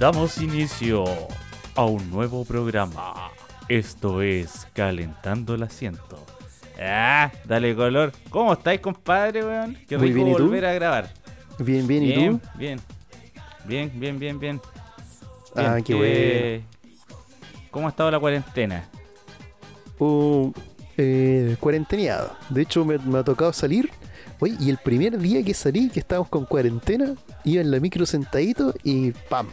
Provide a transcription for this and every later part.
Damos inicio a un nuevo programa. Esto es Calentando el Asiento. Ah, dale color. ¿Cómo estáis, compadre, weón? Qué rico bien, volver a grabar. Bien, bien, ¿y bien, tú? bien. Bien, bien, bien, bien. Ah, Bien, qué eh, ¿Cómo ha estado la cuarentena? Uh, eh, cuarenteneado. De hecho, me, me ha tocado salir. Oye, y el primer día que salí, que estábamos con cuarentena, iba en la micro sentadito y ¡pam!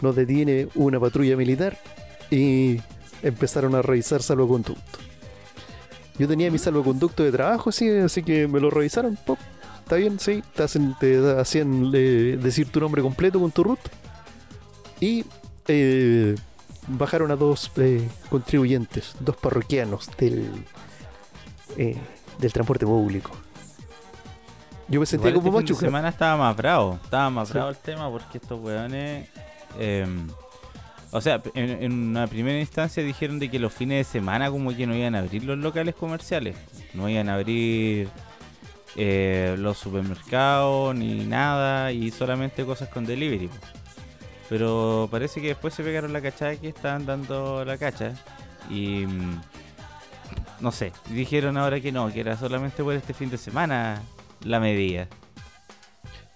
Nos detiene una patrulla militar y empezaron a revisar salvoconducto. Yo tenía mi salvoconducto de trabajo, sí, así que me lo revisaron. pop, Está bien, sí. Te, hacen, te hacían eh, decir tu nombre completo con tu root. Y eh, bajaron a dos eh, contribuyentes, dos parroquianos del, eh, del transporte público. Yo me sentía Igual como este de machuca. semana estaba más bravo. Estaba más Sí. bravo el tema porque estos weones. Eh, o sea, en, una primera instancia dijeron de que los fines de semana como que no iban a abrir los locales comerciales. No iban a abrir eh, los supermercados ni nada y solamente cosas con delivery. Pero parece que después se pegaron la cachada que estaban dando la cacha. Y mm, no sé, dijeron ahora que no, que era solamente por este fin de semana la medida.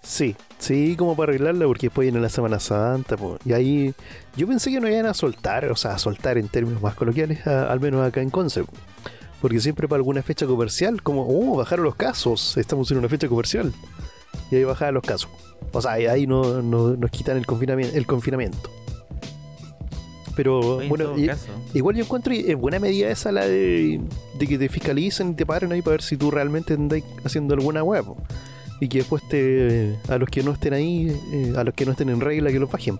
Sí, sí, como para arreglarla, porque después viene la Semana Santa. po, y ahí yo pensé que no iban a soltar, o sea, a soltar en términos más coloquiales, a- al menos acá en Conce. po. Porque siempre para alguna fecha comercial, como, oh, bajaron los casos, estamos en una fecha comercial. Y ahí bajaban los casos. O sea, ahí no, no- nos quitan el confinamiento. El confinamiento. Pero Oye, en bueno, y- Igual yo encuentro es buena medida esa la de, de que te fiscalicen y te paren ahí para ver si tú realmente andáis haciendo alguna web. Y que después te, a los que no estén ahí, eh, a los que no estén en regla, que los bajen.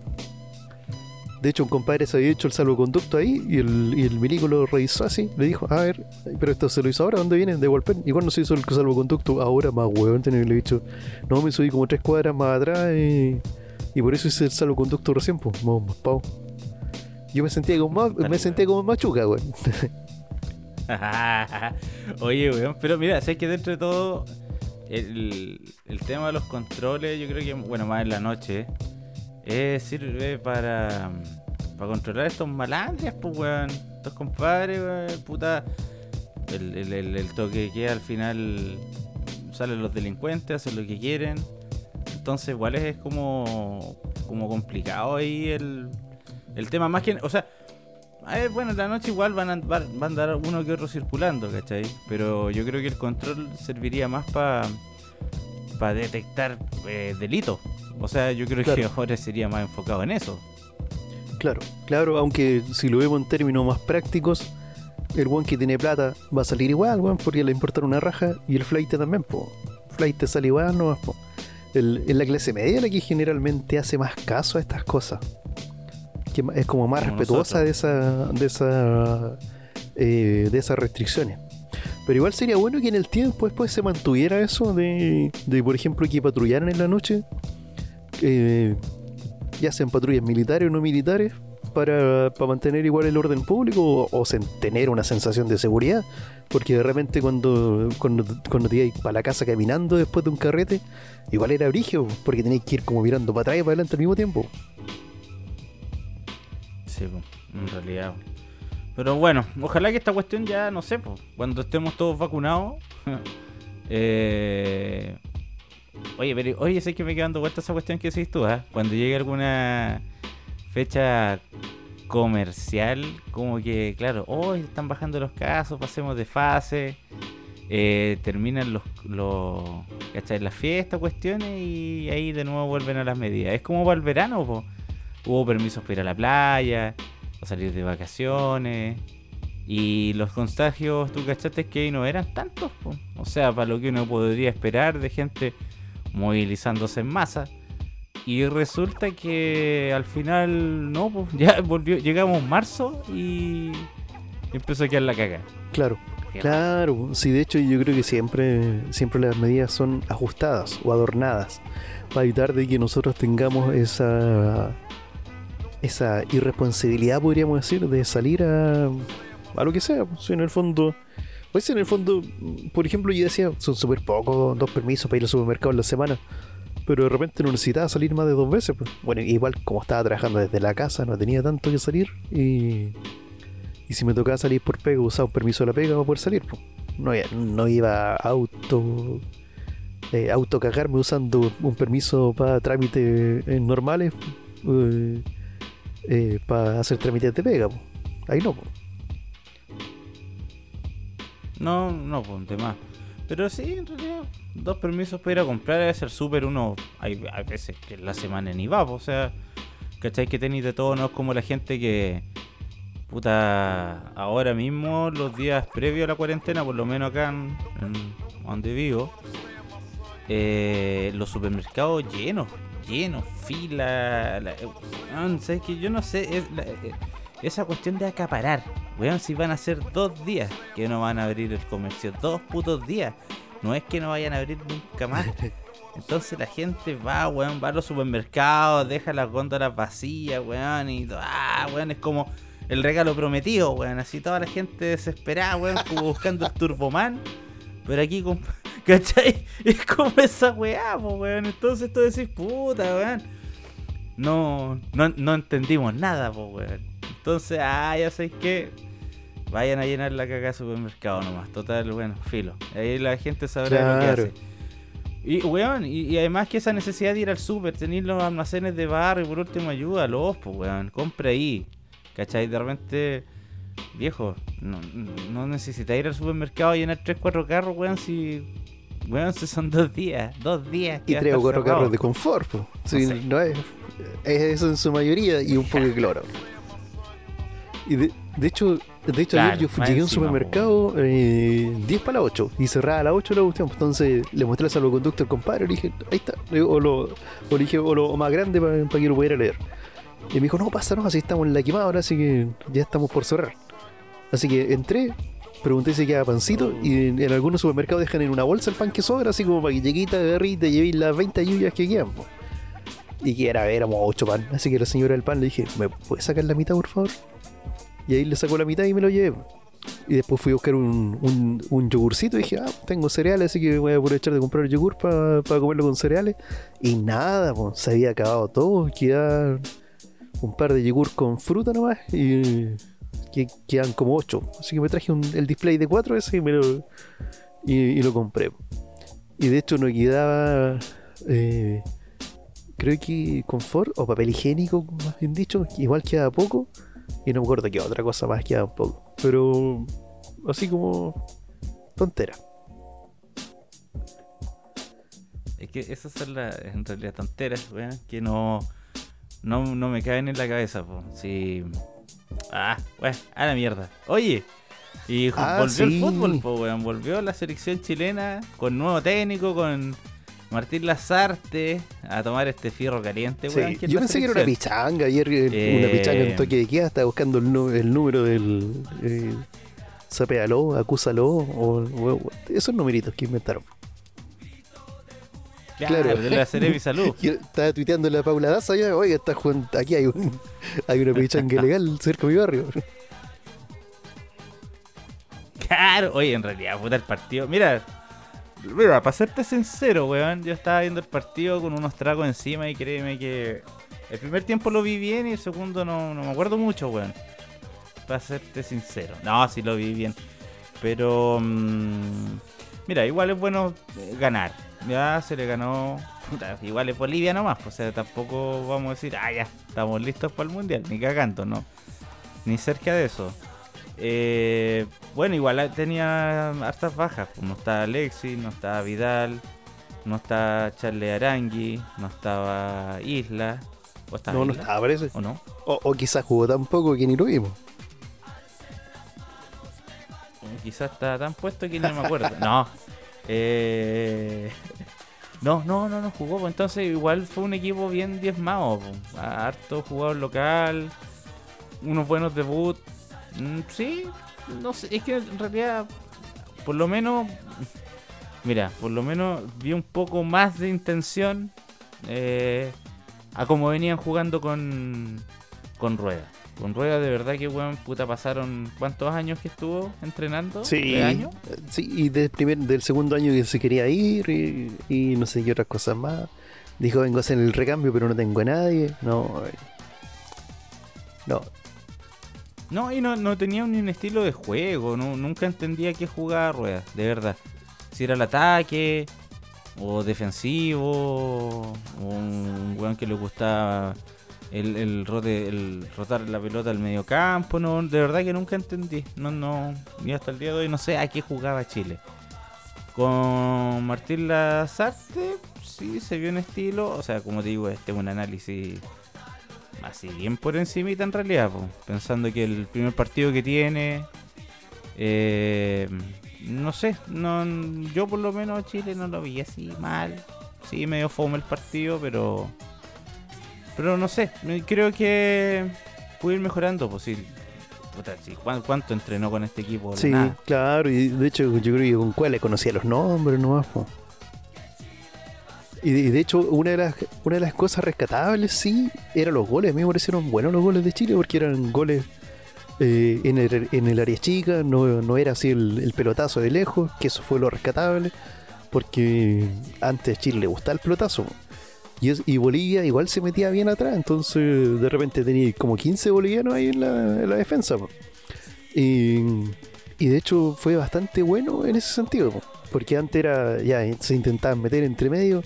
De hecho, un compadre se había hecho el salvoconducto ahí y el, y el milico lo revisó así. Le dijo, a ver, pero esto se lo hizo ahora, ¿dónde viene? De Walpen. ¿Y cuándo se hizo el salvoconducto? Ahora más huevón, tener le he dicho, no, me subí como tres cuadras más atrás y, y por eso hice el salvoconducto recién, pues, más, más pavo. Yo me sentía como, más- me sentía como machuca, weón. Oye, weón, pero mira, sé que dentro de todo el, el tema de los controles, yo creo que, bueno, más en la noche, eh, sirve para, para controlar estos malandrias, pues, weón. Estos compadres, weón, puta. El, el, toque que al final salen los delincuentes, hacen lo que quieren. Entonces, igual es como, como complicado ahí el, el tema. Más que, o sea, a ver, bueno, en la noche igual van a, van, a andar uno que otro circulando, ¿cachai? Pero yo creo que el control serviría más para detectar eh, delitos. O sea, yo creo que Claro. ahora sería más enfocado en eso. Claro, claro, aunque si lo vemos en términos más prácticos, el weón que tiene plata va a salir igual, weón, porque le importa una raja, y el flight también, po. Flight sale igual, no po. El, es la clase media la que generalmente hace más caso a estas cosas. Que es como más Como respetuosa de esa, de esa, eh, de esas restricciones. Pero igual sería bueno que en el tiempo después se mantuviera eso de, de por ejemplo, que patrullaran en la noche. eh, ya sean patrullas militares o no militares, para, para mantener igual el orden público o, o sen- tener una sensación de seguridad. Porque de repente cuando, cuando, cuando te ibas para la casa caminando después de un carrete, igual era brigio, porque tenías que ir como mirando para atrás y para adelante al mismo tiempo. En realidad. Pero bueno, ojalá que esta cuestión ya, no sé, cuando estemos todos vacunados. eh, oye, pero oye, sé que me quedando vuelta esa cuestión que decís tú, ¿ah? Cuando llegue alguna fecha comercial, como que, claro, hoy están bajando los casos, pasemos de fase. eh, terminan los, los las fiestas, cuestiones, y ahí de nuevo vuelven a las medidas. Es como para el verano, po. Hubo permisos para ir a la playa, o salir de vacaciones, y los contagios, tú cachaste que ahí no eran tantos, po. o sea, para lo que uno podría esperar de gente movilizándose en masa. Y resulta que al final no, pues ya volvió, llegamos marzo y empezó a quedar la caga. Claro, claro. Sí, de hecho yo creo que siempre, siempre las medidas son ajustadas o adornadas para evitar de que nosotros tengamos esa esa irresponsabilidad, podríamos decir, de salir a, a lo que sea. Pues, en el fondo, pues en el fondo, por ejemplo, yo decía, son súper pocos, dos permisos para ir al supermercado en la semana. pero de repente no necesitaba salir más de dos veces. Pues. Bueno, igual como estaba trabajando desde la casa, no tenía tanto que salir. Y, y si me tocaba salir por pega, usaba un permiso de la pega para poder salir. Pues. No, no iba a auto, eh, auto cagarme usando un permiso para trámites eh, normales eh, eh, para hacer trámites de pega. Pues. Ahí no. Pues. No, no, ponte más. Pero sí, en realidad, dos permisos para ir a comprar es ser súper uno. Hay, hay, veces que la semana ni va, o sea, ¿cachai? Que tenéis de todo, no es como la gente que. Puta, ahora mismo, los días previos a la cuarentena, por lo menos acá en, donde vivo, eh, los supermercados llenos, llenos, fila. La, ¿sabes que Yo no sé, es la, eh, esa cuestión de acaparar. Weón, si van a ser dos días que no van a abrir el comercio, dos putos días. No es que no vayan a abrir nunca más. Entonces la gente va, weón, va a los supermercados, deja las góndolas vacías, weón, y ah, weón, es como el regalo prometido, weón. Así toda la gente desesperada, weón, como buscando el Turboman. Pero aquí, ¿cachai? Es como esa weá, weón. Entonces tú decís, puta, weón. No, no, no entendimos nada, weón. Entonces, ah, ya sé que vayan a llenar la caca de supermercado nomás. Total, bueno, filo. Ahí la gente sabrá lo que hace. Y, weón, y, además que esa necesidad de ir al super, tener los almacenes de barrio, por último, ayúdalos, pues, weón. Compre ahí. ¿Cachai? De repente, viejo, no, no necesitas ir al supermercado a llenar 3, 4 carros, weón, si. Weón, si son dos días, dos días. Y 3 o 4 carros de confort, pues. Sí, no, es, es eso en su mayoría y un poco de cloro. Y de, hecho, de hecho ayer yo llegué a un supermercado eh, 10 para las 8 y cerraba a las 8 la cuestión. Entonces le mostré al salvoconducto al compadre y le dije, ahí está. O lo, o le dije, o lo más grande para, que lo pudiera leer. Y me dijo, no, pásanos, así estamos en la quemada ahora, así que ya estamos por cerrar. Así que entré, pregunté si queda pancito y en, algunos supermercados dejan en una bolsa el pan que sobra, así como para que lleguita, te llevéis las 20 lluvias que quedan. Y que era, éramos 8 pan. Así que la señora del pan le dije, ¿me puedes sacar la mitad, por favor? Y ahí le sacó la mitad y me lo llevé. Y después fui a buscar un, un, yogurcito y dije, ah, tengo cereales, así que voy a aprovechar de comprar yogur para comerlo con cereales. Y nada, pues, se había acabado todo. Quedaban un par de yogur con fruta nomás y que quedan como ocho. Así que me traje el display de cuatro ese y, me lo, y, lo compré. Y de hecho no quedaba, eh, creo que confort o papel higiénico, más bien dicho, igual queda poco. Y no me acuerdo qué otra cosa más queda un poco. Pero así como tontera. Es que esas son las, en realidad tonteras, weón, que no, no, no me caen en la cabeza, po. Si... Ah, bueno, a la mierda. Oye, y ah, volvió el fútbol, po, weón. Volvió la selección chilena con nuevo técnico, con Martín Lazarte a tomar este fierro caliente, sí, Yo pensé que era una pichanga. Ayer eh, una pichanga en toque de queda. Estaba buscando el, número del. Eh, Sapealo, acúsalo. O, esos numeritos que inventaron. Claro, de la Salud. estaba tuiteando la Paula Daza ya, oiga, está jugando, aquí hay un hay una pichanga legal cerca de mi barrio. Claro, oye, en realidad, puta el partido. Mira, Mira, para serte sincero, weón, yo estaba viendo el partido con unos tragos encima y créeme que el primer tiempo lo vi bien y el segundo no, me acuerdo mucho, weón. Para serte sincero. No, sí lo vi bien. Pero, mmm, mira, igual es bueno eh, ganar. Ya se le ganó. igual es Bolivia nomás. Pues, o sea, tampoco vamos a decir, ah, ya, estamos listos para el mundial. Ni cagando, no. Ni cerca de eso. Eh, bueno, igual tenía hartas bajas. Pues, no estaba Alexis, no estaba Vidal, no estaba Charles Arangui, no estaba Isla. no, no estaba, parece. ¿O no? O, quizás jugó tan poco que ni lo vimos. Quizás estaba tan puesto que no me acuerdo. no. Eh, no, no, no, no jugó. Pues, entonces igual fue un equipo bien diezmado. Pues. Harto jugador local, unos buenos debuts Mm, sí, no sé, es que en realidad, por lo menos, mira, por lo menos vi un poco más de intención eh, a como venían jugando con, con Rueda. Con Rueda de verdad que, weón, puta, pasaron cuántos años que estuvo entrenando. Sí, años? sí y del, primer, del segundo año que se quería ir y, no sé qué otras cosas más. Dijo, vengo a hacer el recambio, pero no tengo a nadie. No. eh. No. No, y no, no tenía ni un estilo de juego. no- nunca entendía qué jugaba Rueda, de verdad. Si era el ataque, o defensivo, o un weón que le gustaba el, el, rote, el rotar la pelota al medio campo. No, de verdad que nunca entendí. No, no, y hasta el día de hoy no sé a qué jugaba Chile. Con Martín Lazarte, sí se vio un estilo. O sea, como te digo, este es un análisis así bien por encimita en realidad, pensando que el primer partido que tiene, eh, no sé, no, yo por lo menos Chile no lo vi así mal, sí medio fome el partido, pero, pero no sé, creo que puede ir mejorando, pues sí, puta, sí, ¿cuán- ¿cuánto entrenó con este equipo? Sí, Nada. claro. Y de hecho, yo creo que con cuáles conocía los nombres nomás. po. Y de, y de hecho, una de, las, una de las cosas rescatables, sí, eran los goles. A mí me parecieron buenos los goles de Chile porque eran goles eh, en, el, en el área chica, no, no era así el, el pelotazo de lejos, que eso fue lo rescatable, porque antes a Chile le gustaba el pelotazo. Y, y Bolivia igual se metía bien atrás, entonces de repente tenía como 15 bolivianos ahí en la, en la defensa. Y, y de hecho fue bastante bueno en ese sentido, po, porque antes era ya se intentaban meter entre medio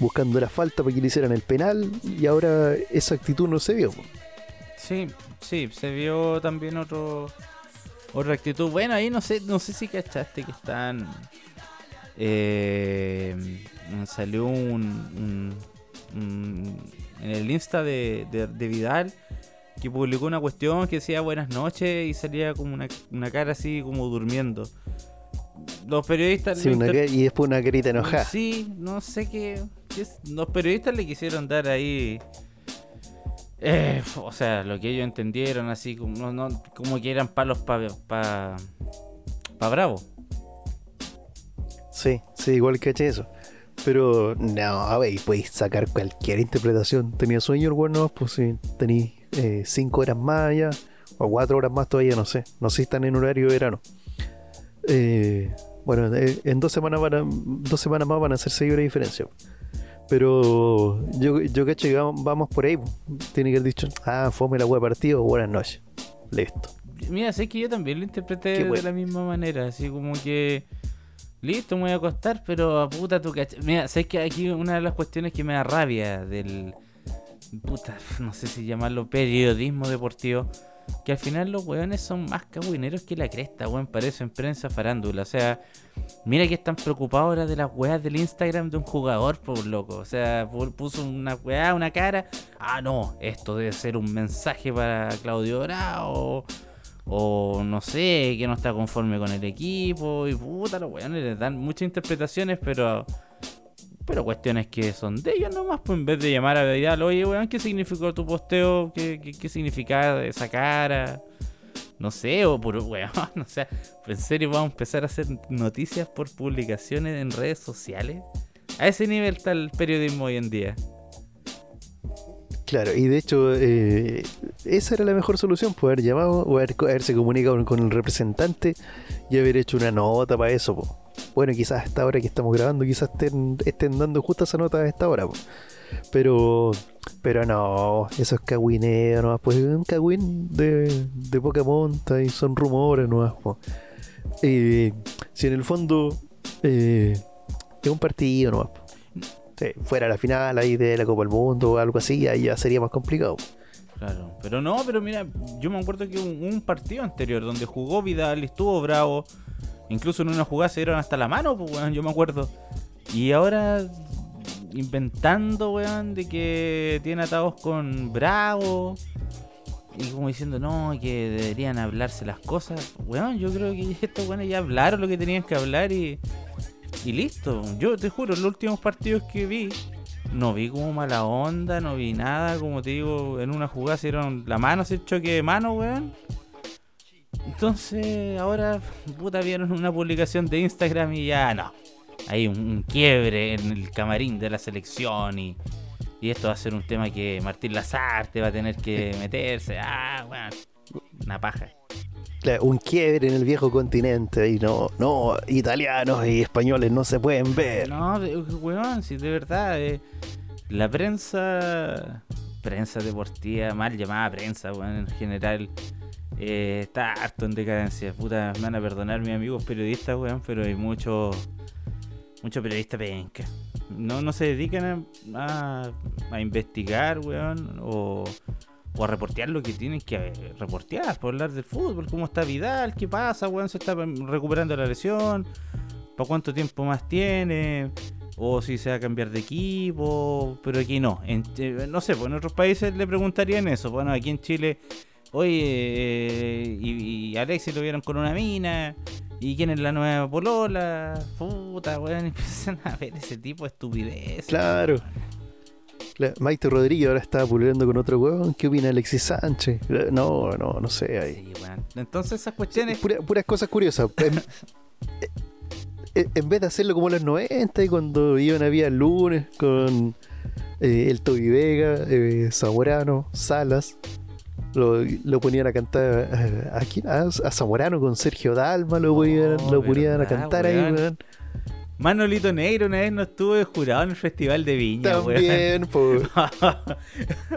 buscando la falta para que le hicieran el penal y ahora esa actitud no se vio. Sí, sí, se vio también otro otra actitud. Bueno, ahí no sé, no sé si cachaste que están eh, salió un- un- en el Insta de, de- de Vidal que publicó una cuestión que decía buenas noches y salía como una, una cara así como durmiendo. Los periodistas Sí, una inter- y después una carita enojada. Sí, no sé qué, qué es- Los periodistas le quisieron dar ahí. eh, o sea, lo que ellos entendieron, así como, no, no- como que eran palos para pa, pa Bravo. Sí, sí, igual caché eso. Pero no, a ver, podéis sacar cualquier interpretación. Tenía sueño el bueno, pues sí, tenéis eh, cinco horas más ya, o cuatro horas más todavía, no sé. No sé si están en horario de verano. Eh, bueno, eh, en dos semanas, van a- dos semanas más van a ser seis horas de diferencia. Pero yo, yo caché que vamos, vamos por ahí. pues. Tiene que haber dicho, ah, fome la web partido, buenas noches. Listo. Mira, sé que yo también lo interpreté de la misma manera, así como que. Listo, me voy a acostar, pero a puta tu cach... Mira, sé que aquí una de las cuestiones que me da rabia del. Puta, no sé si llamarlo periodismo deportivo. Que al final los weones son más cagüineros que la cresta, weón. Parecen prensa farándula. O sea, mira que están preocupados ahora de las weas del Instagram de un jugador, por loco. O sea, pu- puso una weá, una cara. Ah, no, esto debe ser un mensaje para Claudio Bravo. O no sé, que no está conforme con el equipo. Y puta, los weones les dan muchas interpretaciones, pero. Pero cuestiones que son de ellos nomás, pues en vez de llamar a Vidal, oye weón, ¿qué significó tu posteo? ¿Qué, qué, significaba esa cara? No sé, o por weón, o sea, ¿en serio vamos a empezar a hacer noticias por publicaciones en redes sociales? A ese nivel está el periodismo hoy en día. Claro, y de hecho, eh, esa era la mejor solución, poder haber llamado o haber, haberse comunicado con, el representante y haber hecho una nota para eso. po. Bueno, quizás a esta hora que estamos grabando, quizás estén, estén dando justo esa nota a esta hora. po. Pero pero no, eso es cagüineo nomás, pues es un cagüín de, de poca monta y son rumores nomás. po. Eh, si en el fondo eh, es un partido nomás. po. Fuera la final ahí de la Copa del Mundo o algo así, ahí ya sería más complicado. Claro, pero no, pero mira, yo me acuerdo que un, un partido anterior donde jugó Vidal, estuvo bravo, incluso en una jugada se dieron hasta la mano, pues weón, yo me acuerdo. Y ahora inventando, weón, de que tiene atados con Bravo. Y como diciendo, no, que deberían hablarse las cosas. Weón, yo creo que estos weones ya hablaron lo que tenían que hablar y, y listo. Yo te juro, los últimos partidos que vi, no vi como mala onda, no vi nada, como te digo, en una jugada se dieron la mano, se choque de mano, weón. Entonces, ahora, puta, vieron una publicación de Instagram y ya no. Hay un, quiebre en el camarín de la selección y, y esto va a ser un tema que Martín Lazarte va a tener que meterse. Ah, weón, una paja. Un quiebre en el viejo continente y no, no, italianos y españoles no se pueden ver. No, weón, si de verdad. eh, la prensa, prensa deportiva, mal llamada prensa, weón, en general, eh, está harto en decadencia. Puta, me van a perdonar mis amigos periodistas, weón, pero hay muchos mucho periodistas penca. No, no se dedican a, a, investigar, weón, o, o, a reportear lo que tienen que reportear, por hablar del fútbol, cómo está Vidal, qué pasa, weón, se está recuperando la lesión, para cuánto tiempo más tiene, o si se va a cambiar de equipo, pero aquí no. En, no sé, pues en otros países le preguntarían eso. Bueno, aquí en Chile, oye, eh, y, y Alexis lo vieron con una mina, ¿Y quién es la nueva polola? Puta, weón, empiezan a ver ese tipo de estupidez. Claro. Maite Rodríguez ahora está puliendo con otro weón. ¿Qué opina Alexis Sánchez? No, no, no sé. Ahí. Sí. Entonces esas cuestiones... puras cosas curiosas. en, en, vez de hacerlo como en los 90 y cuando iban a vía lunes con eh, el Toby Vega, eh, Zamorano, Salas, lo, lo, ponían a cantar eh, a, a, Zamorano con Sergio Dalma, lo, ponían, oh, lo ponían a cantar ahí, weón. Manolito Negro una vez no estuvo jurado en el Festival de Viña, También, pues.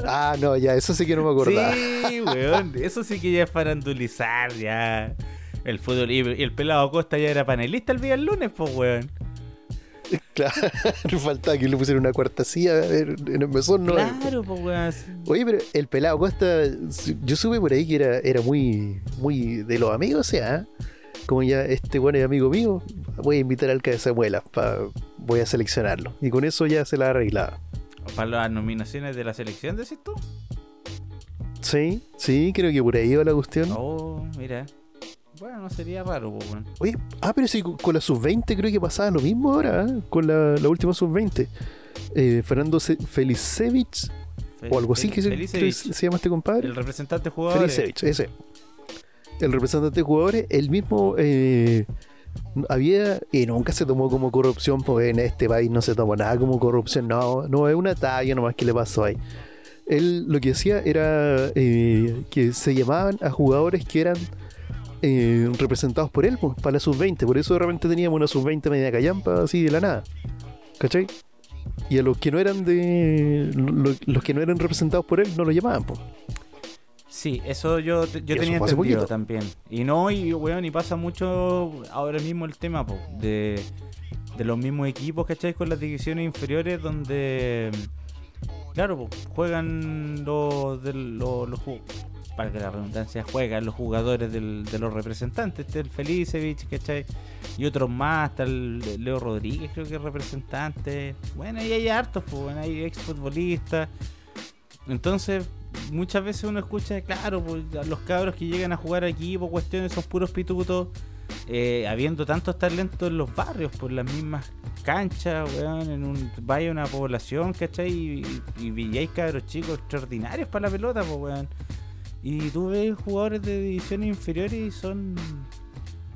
ah, no, ya, eso sí que no me acordaba. Sí, weón, eso sí que ya es farandulizar, ya. El fútbol. Y el pelado Costa ya era panelista el día del lunes, pues, weón. Claro, faltaba que le pusieron una cuarta silla en el mesón, ¿no? Claro, pues Oye, pero el pelado Costa, yo supe por ahí que era, era muy, muy de los amigos, o sea, como ya este bueno es amigo mío, voy a invitar al de Samuela, voy a seleccionarlo. Y con eso ya se la ha arreglado. ¿Para las nominaciones de la selección, decís tú? Sí, sí, creo que por ahí va la cuestión. Oh, mira. Bueno, no sería raro, bueno. Oye, ah, pero sí, con la sub-20 creo que pasaba lo mismo ahora, ¿eh? con la, la última sub-20. Eh, Fernando Felicevich, o algo así que se, se, llama este compadre. El representante jugador. Felicevich, ese. El representante de jugadores, el mismo. Eh, había y nunca se tomó como corrupción porque en este país no se tomó nada como corrupción no no es una talla nomás que le pasó ahí él lo que hacía era eh, que se llamaban a jugadores que eran eh, representados por él, pues, para la sub-20. Por eso de repente teníamos una sub-20 media callampa, así de la nada. ¿Cachai? Y a los que no eran de. Los, que no eran representados por él no lo llamaban, pues. Sí, eso yo, yo tenía entendido también. Y no, y weón, y pasa mucho ahora mismo el tema, de, de los mismos equipos, ¿cachai? Con las divisiones inferiores donde. Claro, juegan los, de, los, los, para que la redundancia, juegan los jugadores del, de los representantes. Este el Felicevich, ¿cachai? Y otros más, está el Leo Rodríguez, creo que es representante. Bueno, y hay hartos, pues, bueno, hay exfutbolistas. Entonces, muchas veces uno escucha, claro, pues, los cabros que llegan a jugar aquí por cuestiones son puros pitutos. Eh, habiendo tantos talentos en los barrios, por las mismas canchas, weón, en un vaya una población, ¿cachai? Y, y, cabros chicos extraordinarios para la pelota, pues, weón. Y tú ves jugadores de divisiones inferiores y son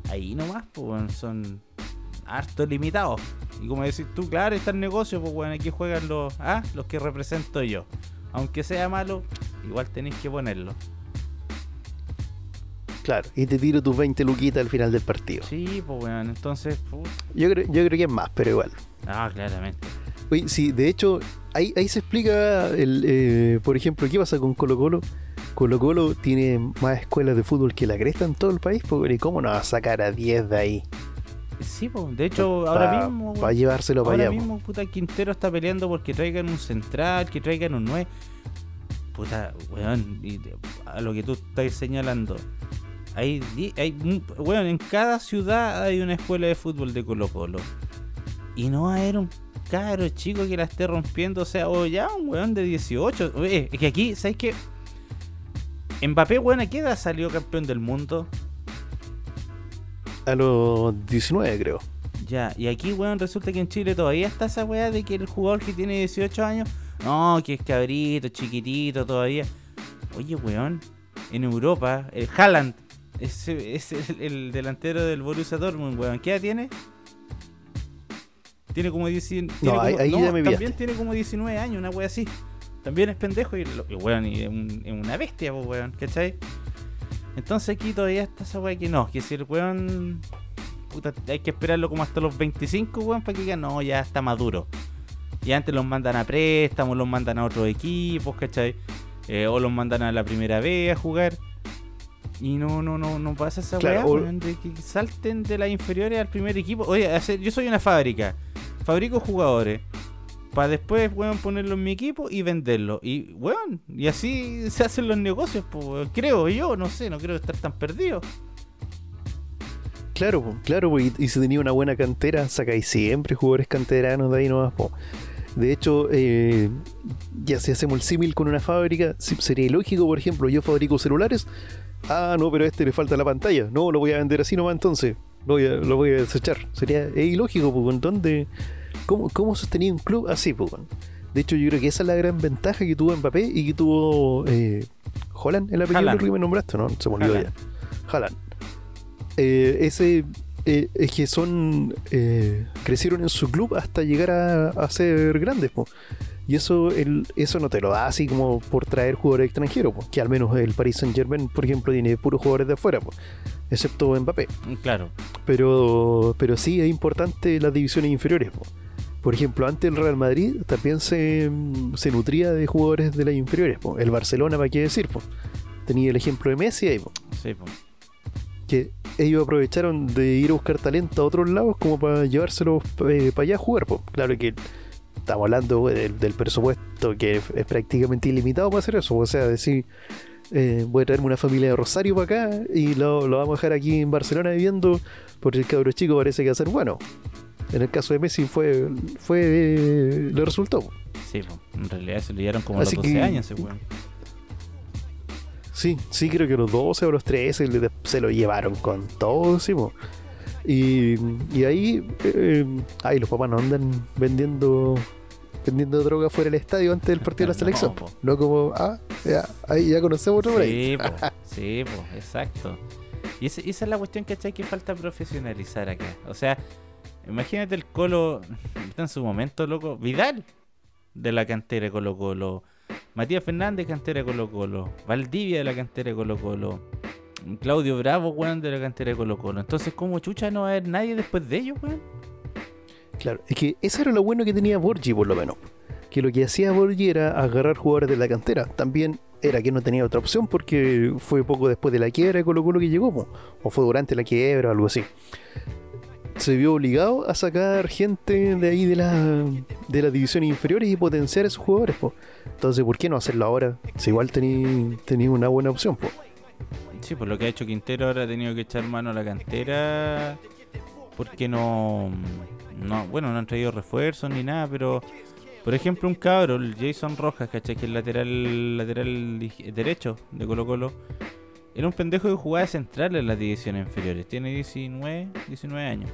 ahí nomás, pues son harto limitados. Y como decís tú, claro, está el negocio, pues bueno, aquí juegan los, ah, los que represento yo. Aunque sea malo, igual tenéis que ponerlo. Claro, y te tiro tus 20 luquitas al final del partido. Sí, pues bueno, entonces. Yo, creo, yo creo que es más, pero igual. Ah, claramente. Oye, sí, de hecho, ahí, ahí se explica, el, eh, por ejemplo, qué pasa con Colo Colo Colo Colo tiene más escuelas de fútbol que la cresta en todo el país, ¿y cómo no va a sacar a 10 de ahí? Sí, pues, de hecho, ahora mismo. Para llevárselo para allá. Ahora mismo, puta, Quintero está peleando porque traigan un central, que traigan un 9. Puta, weón, a lo que tú estás señalando. Hay, hay, weón, en cada ciudad hay una escuela de fútbol de Colo Colo. Y no va a haber un caro chico que la esté rompiendo, o sea, o ya un weón de 18. Oye, es que aquí, ¿sabes qué? Mbappé, weón, ¿a qué edad salió campeón del mundo? A los 19, creo. Ya, y aquí, weón, resulta que en Chile todavía está esa weá de que el jugador que tiene 18 años, no, que es cabrito, chiquitito todavía. Oye, weón, en Europa, el Haaland, es, es el, delantero del Borussia Dortmund, weón, ¿qué edad tiene? Tiene como 19 no, ahí, ya me también tiene como 19 años, una weá así también es pendejo y, y weón, y es, una bestia, pues, weón, ¿cachai? Entonces aquí todavía está esa weá que no, que si el weón. Puta, hay que esperarlo como hasta los 25, weón, para que diga, no, ya está maduro. Y antes los mandan a préstamos, los mandan a otros equipos, ¿cachai? Eh, o los mandan a la primera vez a jugar. Y no, no, no, no pasa esa Claro, weá, o- weón, de que salten de las inferiores al primer equipo. Oye, yo soy una fábrica. Fabrico jugadores. Para después, weón, ponerlo en mi equipo y venderlo. Y, weón, y así se hacen los negocios, pues, creo yo, no sé, no creo estar tan perdido. Claro, claro, y, si tenía una buena cantera, sacáis siempre jugadores canteranos de ahí nomás. po. De hecho, eh, ya si hacemos el símil con una fábrica, sería ilógico, por ejemplo, yo fabrico celulares. Ah, no, pero a este le falta la pantalla. No, lo voy a vender así nomás entonces. Lo voy a, lo voy a desechar. Sería ilógico, pues, ¿dónde? ¿Cómo, ¿Cómo sostenía un club así, pues? De hecho, yo creo que esa es la gran ventaja que tuvo Mbappé y que tuvo eh, Holland, el apellido Haaland. que me nombraste, ¿no? Se me olvidó Haaland. ya. Haaland. Eh, ese eh, es que son eh, crecieron en su club hasta llegar a, a ser grandes po. y eso el, eso no te lo da así como por traer jugadores extranjeros po, que al menos el Paris Saint Germain por ejemplo tiene puros jugadores de afuera po, excepto Mbappé Claro. pero pero sí es importante las divisiones inferiores po. Por ejemplo antes el Real Madrid también se, se nutría de jugadores de las inferiores po. el Barcelona para qué decir po. tenía el ejemplo de Messi ahí po Sí, que ellos aprovecharon de ir a buscar talento a otros lados como para llevárselos eh, para allá a jugar. po. Claro que estamos hablando güey, del, del presupuesto que es, es prácticamente ilimitado para hacer eso. O sea, decir, eh, voy a traerme una familia de Rosario para acá y lo, lo vamos a dejar aquí en Barcelona viviendo porque el cabro chico parece que va a ser bueno. En el caso de Messi fue, fue eh, le resultó. po. Sí. En realidad se lo llevaron como a los Así 12 que- años, ese weón. Sí, sí, creo que los 12 o los 13 le- se lo llevaron con todo, sí, po. Y, y ahí, eh, ay, los papás no andan vendiendo vendiendo droga fuera del estadio antes del partido de la selección. po. po. No como, ah, ya, ahí ya conocemos otro ahí. Sí, pues. Sí, pues. Exacto. Y esa, esa es la cuestión, ¿cachai? Que falta profesionalizar acá. O sea, imagínate el Colo. Está en su momento, loco. Vidal, de la cantera de Colo Colo. Matías Fernández, cantera de Colo Colo. Valdivia, de la cantera de Colo Colo. Claudio Bravo, weón, de la cantera de Colo Colo. Entonces, ¿cómo chucha no va a haber nadie después de ellos, weón? Claro, es que eso era lo bueno que tenía Borgi, por lo menos. Que lo que hacía Borgi era agarrar jugadores de la cantera. También era que no tenía otra opción porque fue poco después de la quiebra de Colo Colo que llegó, o fue durante la quiebra o algo así. Se vio obligado a sacar gente de ahí de, la, de las divisiones inferiores y potenciar a esos jugadores. po. Entonces, ¿por qué no hacerlo ahora? Si igual tenía una buena opción. po. Sí, por lo que ha hecho Quintero ahora ha tenido que echar mano a la cantera porque no, no bueno, no han traído refuerzos ni nada, pero por ejemplo un cabro, el Jason Rojas, ¿cachai? Que es lateral, lateral derecho de Colo Colo, era un pendejo que jugaba central en las divisiones inferiores, tiene 19, 19 años.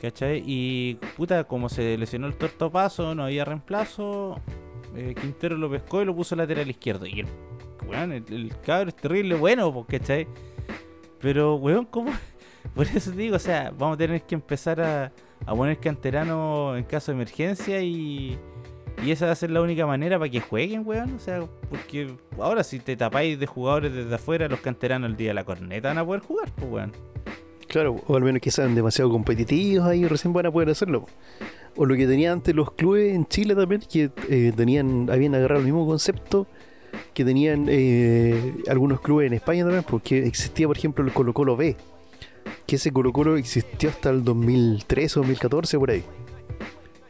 ¿Cachai? Y puta, como se lesionó el tortopaso, no había reemplazo. eh, Quintero lo pescó y lo puso lateral izquierdo. Y el weón, el, el cabro es terrible bueno, ¿cachai? Pero, weón, ¿cómo? Por eso digo, o sea, vamos a tener que empezar a, a poner canterano en caso de emergencia y, y esa va a ser la única manera para que jueguen, weón. O sea, porque ahora si te tapáis de jugadores desde afuera, los canteranos el día de la corneta van a poder jugar, pues, weón. Claro, o al menos que sean demasiado competitivos ahí recién van a poder hacerlo. O lo que tenían antes los clubes en Chile también, que eh, tenían, habían agarrado el mismo concepto que tenían eh, algunos clubes en España también, porque existía por ejemplo el Colo Colo B, que ese Colo Colo existió hasta el 2013 o 2014 por ahí.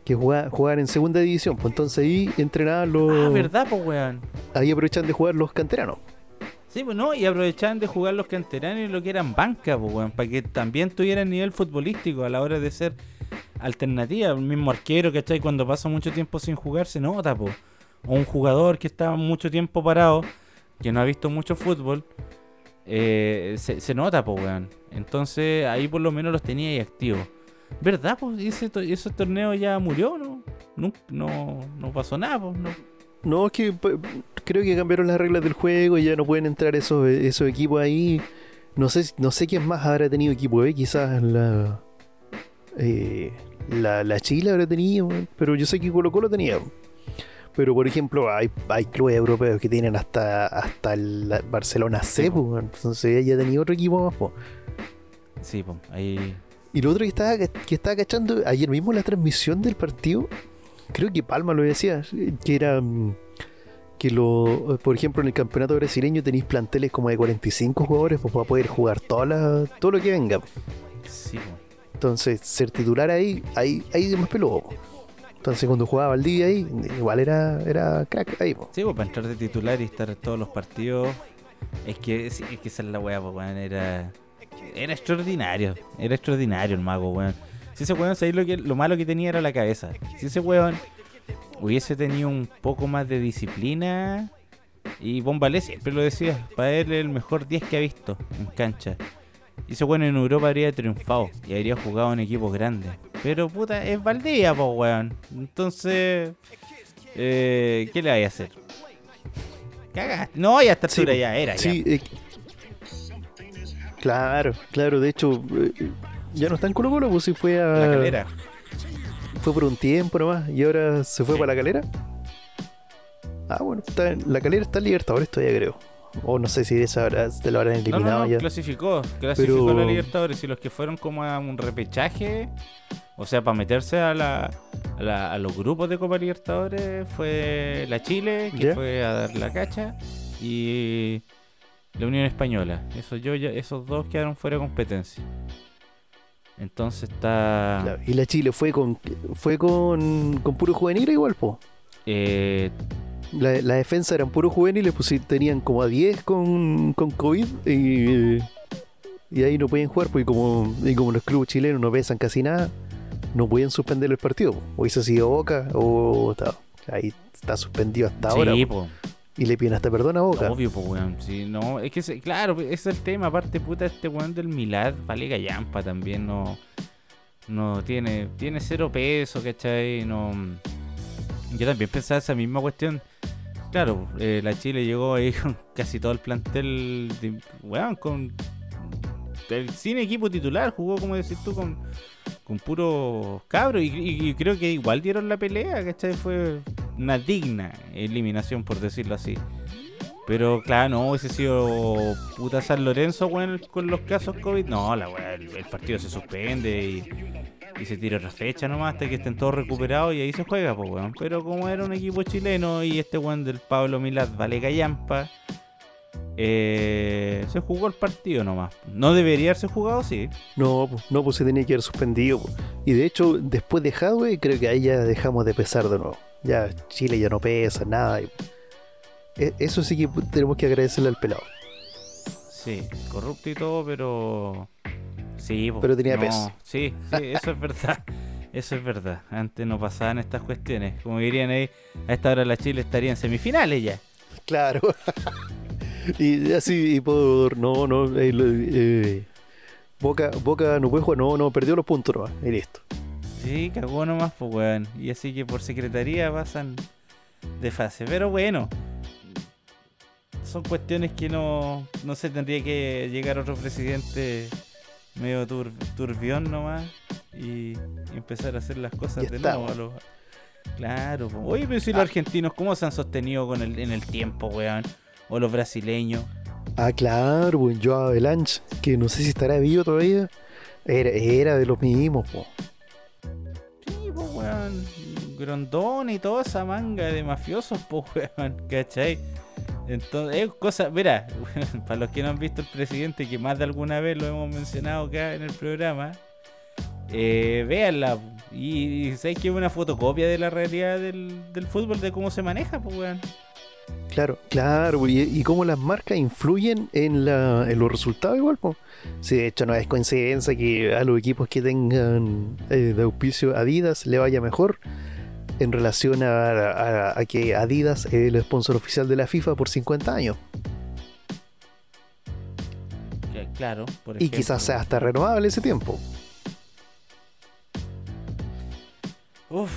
Que jugaba- jugaban en segunda división, pues entonces ahí entrenaban los... Ah, verdad, pues, weón. Ahí aprovechan de jugar los canteranos. Sí, pues no, y aprovechaban de jugar los canteranos y lo que eran banca, pues, weón, para que también tuvieran nivel futbolístico a la hora de ser alternativa. El mismo arquero, ¿cachai? Cuando pasa mucho tiempo sin jugar se nota, pues. O un jugador que está mucho tiempo parado, que no ha visto mucho fútbol, eh, se, se nota, pues, weón. Entonces ahí por lo menos los tenía ahí activos. ¿Verdad? Pues ese, to- ese torneo ya murió, ¿no? No, no, no pasó nada, pues. No. No, es que pues, creo que cambiaron las reglas del juego y ya no pueden entrar esos, esos equipos ahí. No sé, no sé quién más habrá tenido equipo B, quizás la, eh, la, la Chile habrá tenido, weón, pero yo sé que Colo Colo tenía. Pero por ejemplo, hay, hay clubes europeos que tienen hasta, hasta el Barcelona C, Sí, pues, entonces ya tenía otro equipo más. pues. Sí, pues ahí. Y lo otro que estaba, que estaba cachando, ayer mismo la transmisión del partido, creo que Palma lo decía, que era mm, que lo, por ejemplo, en el campeonato brasileño tenéis planteles como de 45 jugadores pues, para poder jugar toda la, todo lo que venga. Sí. Entonces, ser titular ahí, ahí, ahí de más peludo. po. Entonces, cuando jugaba Valdivia ahí, igual era, era crack ahí. po. Sí, pues para entrar de titular y estar en todos los partidos. Es que, sí, es que esa es la weá, pues. Era, era extraordinario. Era extraordinario el mago, weón. Si ese weón, ¿sabéis lo, que, lo malo que tenía era la cabeza. Si ese weón hubiese tenido un poco más de disciplina. Y Bombalé siempre lo decía. Para él el mejor 10 que ha visto en cancha. Y ese weón en Europa habría triunfado. Y habría jugado en equipos grandes. Pero puta, es Valdivia, pues, weón. Entonces. Eh, ¿Qué le vais a hacer? Cagaste. No, ya a esta Sí, altura po. ya era. Sí, ya. eh, claro, claro. De hecho, eh, ya no está en Colo Colo, pues sí fue a. La calera. Fue por un tiempo nomás y ahora se fue Sí. para la calera. Ah, bueno, está en- la calera está en Libertadores todavía, creo. O no sé si de esa habrá- te lo habrán No, eliminado no, no, ya. clasificó. Clasificó Pero- a la Libertadores. Y los que fueron como a un repechaje, o sea, para meterse a, la, a, la- a los grupos de Copa Libertadores, fue la Chile, que ¿Ya? fue a dar la cacha, y la Unión Española. Esos, yo, ya- esos dos quedaron fuera de competencia. Entonces está. Claro, Y la Chile fue con fue con, con puro juvenil igual, po. eh, La, la defensa eran puros juveniles, pues tenían como a 10 con, con COVID y, y ahí no podían jugar, pues y como, y como los clubes chilenos no pesan casi nada, no podían suspender el partido. po. O hizo sido Boca o está, ahí está suspendido hasta ahora. po. po. Y le piden hasta perdón a Boca. Obvio, pues, weón. Sí, no, es que, claro, ese es el tema. Aparte, puta, este weón del Milad, vale gallampa también, no. No tiene, tiene cero peso, ¿cachai? No. Yo también pensaba esa misma cuestión. Claro, eh, la Chile llegó ahí con casi todo el plantel, de, weón, con. sin equipo titular, jugó, como decís tú, con, con puro cabro. Y, y- y creo que igual dieron la pelea, ¿cachai? Fue una digna eliminación, por decirlo así. Pero claro, no hubiese sido puta San Lorenzo, con los casos COVID. No, la weá, el, el partido se suspende y, y se tira otra fecha nomás hasta que estén todos recuperados y ahí se juega, pues weón. Pero como era un equipo chileno y este weón del Pablo Milad vale callampa, eh, se jugó el partido nomás. No debería haberse jugado, sí. No, pues, no, pues se tenía que haber suspendido. Y de hecho, después de Hadwe, creo que ahí ya dejamos de pesar de nuevo. Ya Chile ya no pesa, nada. e- Eso sí que tenemos que agradecerle al pelado. Sí, corrupto y todo, pero. Sí, Pero tenía no, peso. Sí, sí, eso es verdad. Eso es verdad. Antes no pasaban estas cuestiones. Como dirían ahí, a esta hora la Chile estaría en semifinales ya. Claro. y así, y por. No, no. eh, eh, Boca, Boca no puede jugar, no, no, perdió los puntos nomás. Y listo. Sí, cagó nomás, pues weón. Y así que por secretaría pasan de fase. Pero bueno, son cuestiones que no, no se tendría que llegar otro presidente medio tur- turbión nomás y, y empezar a hacer las cosas Ya de nuevo. a weón. los- Claro, po. oye, pero si los Ah. argentinos, ¿cómo se han sostenido con el, en el tiempo, weón? O los brasileños. Ah, claro, pues Joao Avalanche, que no sé si estará vivo todavía. Era, era de los mismos, po. Sí, pues, weón. Grondón y toda esa manga de mafiosos, pues, weón. ¿Cachai? Entonces, es cosa. Mira, para los que no han visto el presidente, que más de alguna vez lo hemos mencionado acá en el programa, eh, véanla. Y, y sabéis que es una fotocopia de la realidad del, del fútbol, de cómo se maneja, pues, weón. Claro, claro, y, y cómo las marcas influyen en, la, en los resultados igual, po. Sí, de hecho no es coincidencia que a los equipos que tengan eh, de auspicio Adidas le vaya mejor en relación a, a- a que Adidas es el sponsor oficial de la FIFA por 50 años. Que- Claro, por Y quizás sea hasta renovable ese tiempo. Uf,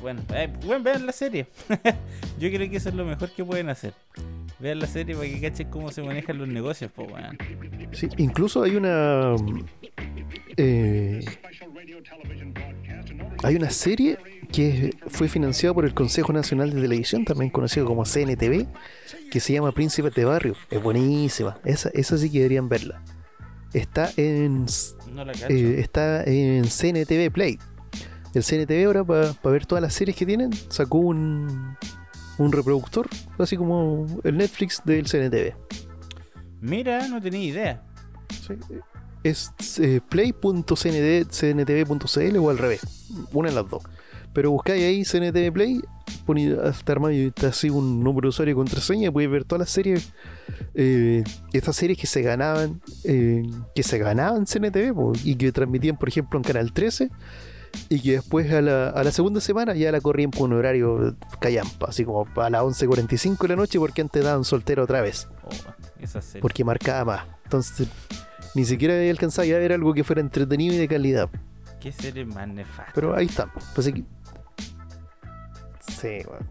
bueno, eh, bueno, vean la serie. Yo creo que eso es lo mejor que pueden hacer. Vean la serie para que cachen cómo se manejan los negocios, weón. Sí, incluso hay una... eh, hay una serie que fue financiada por el Consejo Nacional de Televisión, también conocido como CNTV, que se llama Príncipes de Barrio. Es buenísima. Esa, esa sí que deberían verla. Está en, No la eh, está en CNTV Play. el CNTV ahora, para ver todas las series que tienen, sacó un, un reproductor, así como el Netflix del CNTV. Mira, no tenía idea. Sí, Es eh, play.cntv.cl o al revés, una de las dos. Pero buscáis ahí CNTV Play, ponéis hasta armado y está así un número de usuario y contraseña, y podéis ver todas las series, eh, estas series que se ganaban, eh, que se ganaban CNTV po, y que transmitían, por ejemplo, en Canal 13, y que después a la, a la segunda semana ya la corrían por un horario callampa, así como a las 11.45 de la noche, porque antes daban soltero otra vez, Oh, porque marcaba más. Entonces, ni siquiera había alcanzado a ver algo que fuera entretenido y de calidad. ¿Qué serie más nefasta? Pero ahí está. Pues aquí... Sí, weón.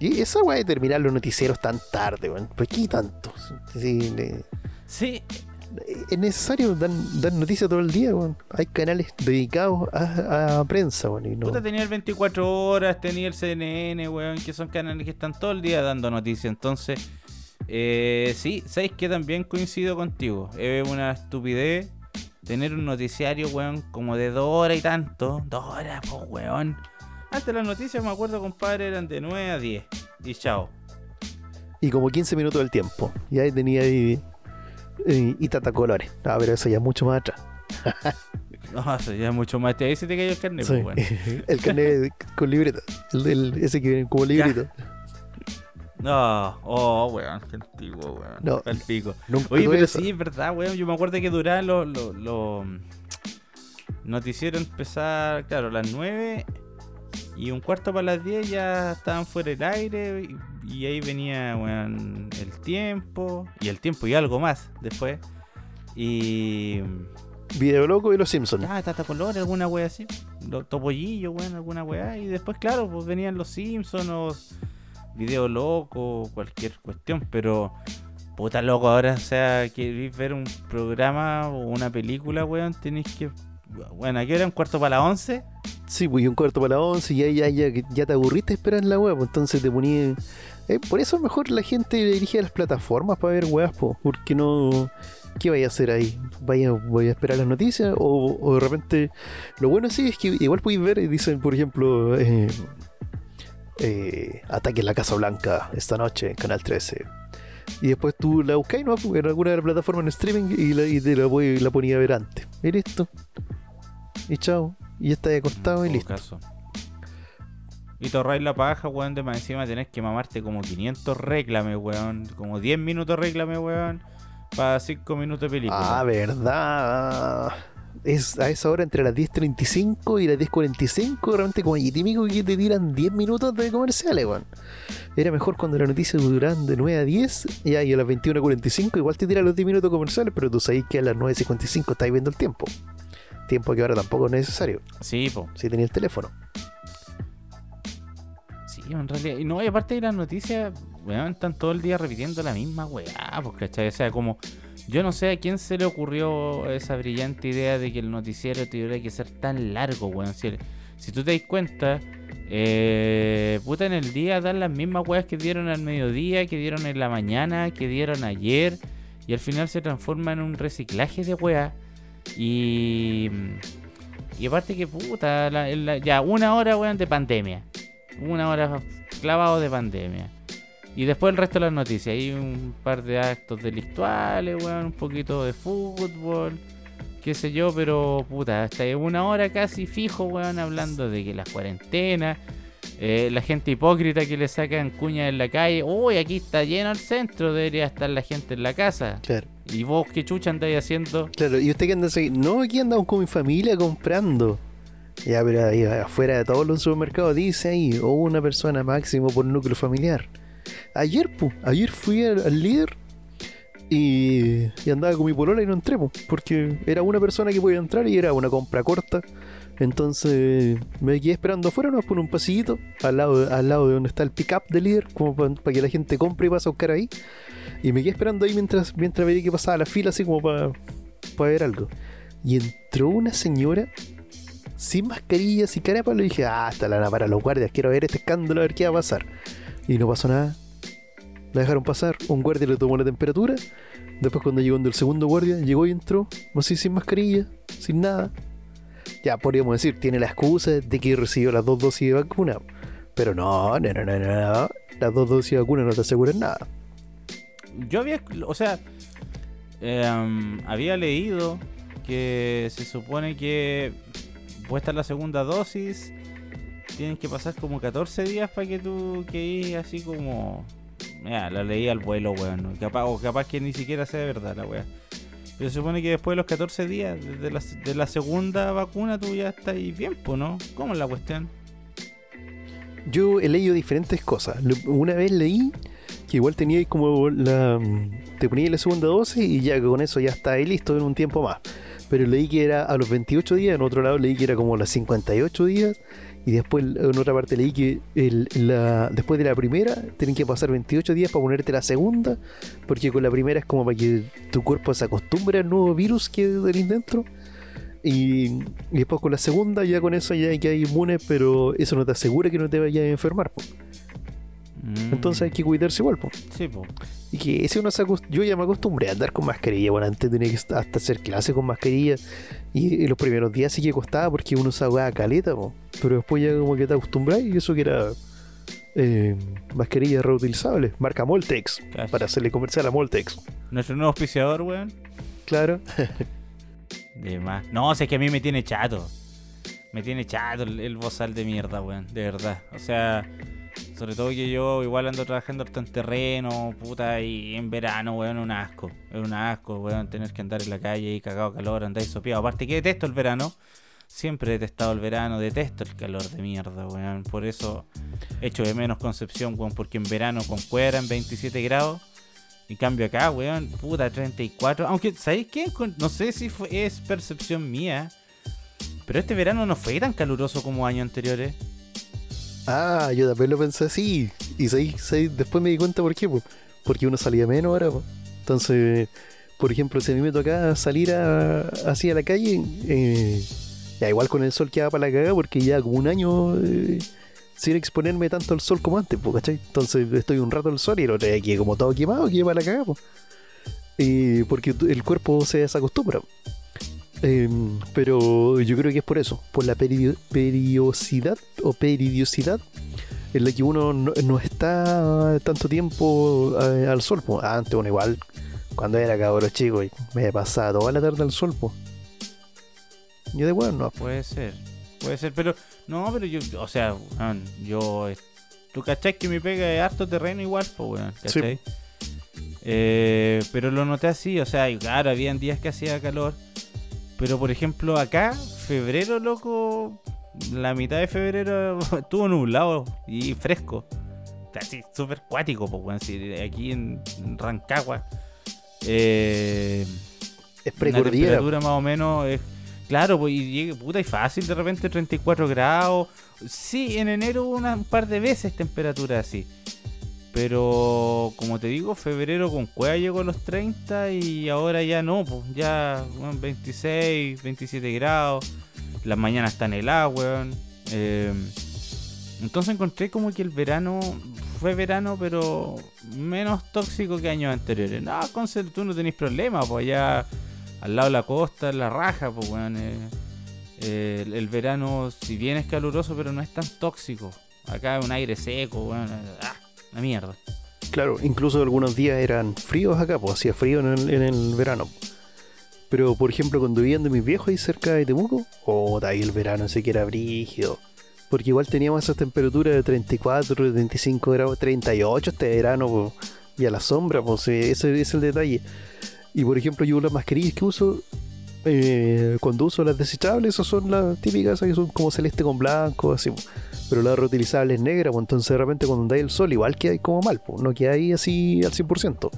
Y esa weá de terminar los noticieros tan tarde, weón. ¿Por qué tanto? Sí, le- Sí, es necesario dar, dar noticias todo el día, weón. Hay canales dedicados a, a prensa, weón. Y no... puta, tenía el 24 horas, tenía el CNN, weón, que son canales que están todo el día dando noticias. Entonces, eh, sí, sabéis que también coincido contigo. Es una estupidez tener un noticiario, weón, como de dos horas y tanto. Dos horas, pues, weón. Antes las noticias, me acuerdo, compadre, eran de 9 a 10. Y chao. Y como 15 minutos del tiempo. Y ahí tenía ahí. Eh, y tata colores. Ah, pero eso ya es mucho más atrás. No, eso ya es mucho más. Ahí se te cayó el carnet, Sí. pues, weón. el carnet con libreta. El, del- ese que viene como librito. No, oh, weón, qué antiguo, weón. No. Al pico. Oye, pero eso. sí, es verdad, weón. Yo me acuerdo que duraban los los- los noticieros empezar, claro, a las 9 y un cuarto para las 10 ya estaban fuera del aire y, y ahí venía, weón, el tiempo y el tiempo y algo más después. Y. Video loco y los Simpsons. Ah, Tata Color, alguna wea así. Lo- Topollillo, weón, alguna wea. Y después, claro, pues venían los Simpsons o Video Loco, cualquier cuestión. Pero, puta loco, ahora, o sea, queréis ver un programa o una película, weón, tenéis que. Bueno, ¿a qué hora? ¿Un cuarto para las 11? Sí, pues un cuarto para las 11 y ya, ya, ya, ya te aburriste en la web, pues, entonces te ponía... eh, por eso mejor la gente dirige a las plataformas para ver weas, pues, porque no... ¿Qué vaya a hacer ahí? ¿Vaya, ¿Voy a esperar las noticias? O, de repente... Lo bueno sí es que igual podéis ver, y dicen, por ejemplo, eh, eh, Ataque en la Casa Blanca esta noche en Canal 13. Y después tú la buscáis ¿no? en alguna plataformas en streaming y, la, te la, la ponía a ver antes. Y listo. Y chao. Y está acostado y En todo listo. caso. Y te ahorráis la paja, weón, de más encima tenés que mamarte como 500 réclame, weón. Como 10 minutos réclame, weón. Para 5 minutos de película. Ah, verdad. Es a esa hora entre las 10.35 y las 10.45, realmente como y típico que te tiran 10 minutos de comerciales, weón. Era mejor cuando las noticias duraban de 9 a 10 y ahí a las 21.45 igual te tiran los 10 minutos comerciales, pero tú sabes que a las 9.55 estáis viendo el tiempo. Tiempo que ahora tampoco es necesario, Sí, po. si tenía el teléfono. Sí, en realidad. Y no, y aparte de las noticias, weón, están todo el día repitiendo la misma weá, ¿cachai? O sea, como. Yo no sé a quién se le ocurrió esa brillante idea de que el noticiero tuviera que ser tan largo, weón. Si, si tú te das cuenta, eh, puta, en el día dan las mismas weas que dieron al mediodía, que dieron en la mañana, que dieron ayer, y al final se transforma en un reciclaje de weas. Y. Aparte que puta, la- la- ya una hora, weón, de pandemia. Una hora clavado de pandemia. Y después el resto de las noticias. Hay un par de actos delictuales, weón, un poquito de fútbol, qué sé yo, pero puta, hasta una hora casi fijo, weón, hablando de que las cuarentenas, eh, la gente hipócrita que le sacan cuñas en la calle, uy, aquí está lleno el centro, debería estar la gente en la casa. Y vos, qué chucha andáis haciendo? Claro, y usted que anda así, no, aquí andamos con mi familia comprando. Ya, pero ahí afuera de todos los supermercados dice ahí, o una persona máximo por núcleo familiar. Ayer, pu, ayer fui al, líder y, andaba con mi polola y no entré, porque era una persona que podía entrar y era una compra corta. Entonces me quedé esperando afuera, nos por un pasillito, al lado, al lado de donde está el pick-up del líder, como para que la gente compre y pase a buscar ahí. Y me quedé esperando ahí mientras, mientras veía que pasaba la fila, así como para ver algo. Y entró una señora sin mascarilla, sin cara de palo, y dije, ah, está la van a parar los guardias, quiero ver este escándalo, a ver qué va a pasar. Y no pasó nada. La dejaron pasar, un guardia le tomó la temperatura. Después cuando llegó el segundo guardia, llegó y entró, así sin mascarilla, sin nada. ya podríamos decir, tiene la excusa de que recibió las dos dosis de vacuna. Pero no, no, no, no, no. Las dos dosis de vacuna no te aseguran nada. Yo había, o sea, em, había leído que se supone que puesta la segunda dosis, tienen que pasar como 14 días para que tú quedes así como... Mira, la leí al vuelo, weón. Capaz, o capaz que ni siquiera sea verdad la weá. Pero se supone que después de los 14 días de la, de la segunda vacuna tú ya estás bien, ¿no? ¿Cómo es la cuestión? Yo he leído diferentes cosas. Una vez leí que igual tenía como la... Te ponía la segunda dosis y ya con eso ya está ahí listo en un tiempo más. Pero leí que era a los 28 días, en otro lado leí que era como a los 58 días y después en otra parte leí que después de la primera tienen que pasar 28 días para ponerte la segunda, porque con la primera es como para que tu cuerpo se acostumbre al nuevo virus que tenés dentro. Y, después con la segunda ya con eso ya hay que ir inmune, pero eso no te asegura que no te vayas a enfermar. Mm. Entonces hay que cuidarse igual. Sí, po. Y que ese uno se yo ya me acostumbré a andar con mascarilla. Bueno, antes tenía que hasta hacer clase con mascarilla. Y, los primeros días sí que costaba porque uno se ahogaba caleta, pero después ya como que te acostumbras y eso que era eh, mascarilla reutilizable, marca Moltex, para hacerle comercial a Moltex. Nuestro nuevo auspiciador, weón. Claro. de más. No, sé que a mí me tiene chato. Me tiene chato el, el bozal de mierda, weón. De verdad. O sea, sobre todo que yo igual ando trabajando en terreno, puta, y en verano, weón, un asco. Es un asco, weón, tener que andar en la calle y cagado calor, andar sopiado. Aparte que detesto el verano. Siempre he detestado el verano, detesto el calor de mierda, weón. Por eso echo de menos Concepción, weón, porque en verano con cuera en 27 grados. En cambio acá, weón, puta, 34. Aunque, ¿sabéis qué? No sé si es percepción mía. Pero este verano no fue tan caluroso como años anteriores. Ah, yo también lo pensé así. Y después me di cuenta por qué, porque uno salía menos ahora. Entonces, por ejemplo, si a mí me tocaba salir así a la calle, eh, ya igual con el sol quedaba para la cagada, porque ya como un año eh, sin exponerme tanto al sol como antes, ¿cachai? Entonces estoy un rato al sol y lo otro aquí como todo quemado, que para la cagada, porque el cuerpo se desacostumbra. Em, pero yo creo que es por eso, por la periodicidad o peridiosidad en la que uno no, está tanto tiempo eh, al sol. Antes uno igual, cuando era cabrón chico, me pasaba toda la tarde al sol. pues Yo de bueno no. Puede ser, puede ser, pero no, pero yo, o sea, yo, tú cachai que me pega de harto terreno igual, pues, weón, ¿cachai? Eh, pero lo noté así, o sea, claro, habían días que hacía calor pero por ejemplo, acá, febrero, loco, la mitad de febrero estuvo nublado y fresco. Así, súper cuático, pues, aquí en Rancagua. Eh, es La temperatura más o menos es. Claro, pues, y puta, y fácil de repente 34 grados. Sí, en enero una, un par de veces temperatura así. Pero como te digo, febrero con cueva llegó a los 30 y ahora ya no, pues ya 26, 27 grados. Las mañanas están heladas, weón. Eh, entonces encontré como que el verano fue verano, pero menos tóxico que años anteriores. No, con tú no tenés problema, pues allá al lado de la costa, la raja, pues weón. Eh, eh, el, verano, si bien es caluroso, pero no es tan tóxico. Acá un aire seco, weón. Ah, mierda. Claro, incluso algunos días eran fríos acá, pues hacía frío en el, verano. Pero por ejemplo, cuando vivían de mis viejos ahí cerca de Temuco, oh, ahí el verano sí que era brígido. Porque igual teníamos esas temperaturas de 34, 35 grados, 38 este verano, y a la sombra, pues ese es el detalle. Y por ejemplo, yo las mascarillas que uso, eh, cuando uso las desechables, esas son las típicas, son como celeste con blanco, así pero la reutilizable es negra, pues entonces de repente cuando da el sol igual que hay como mal, pues no queda ahí así al 100%.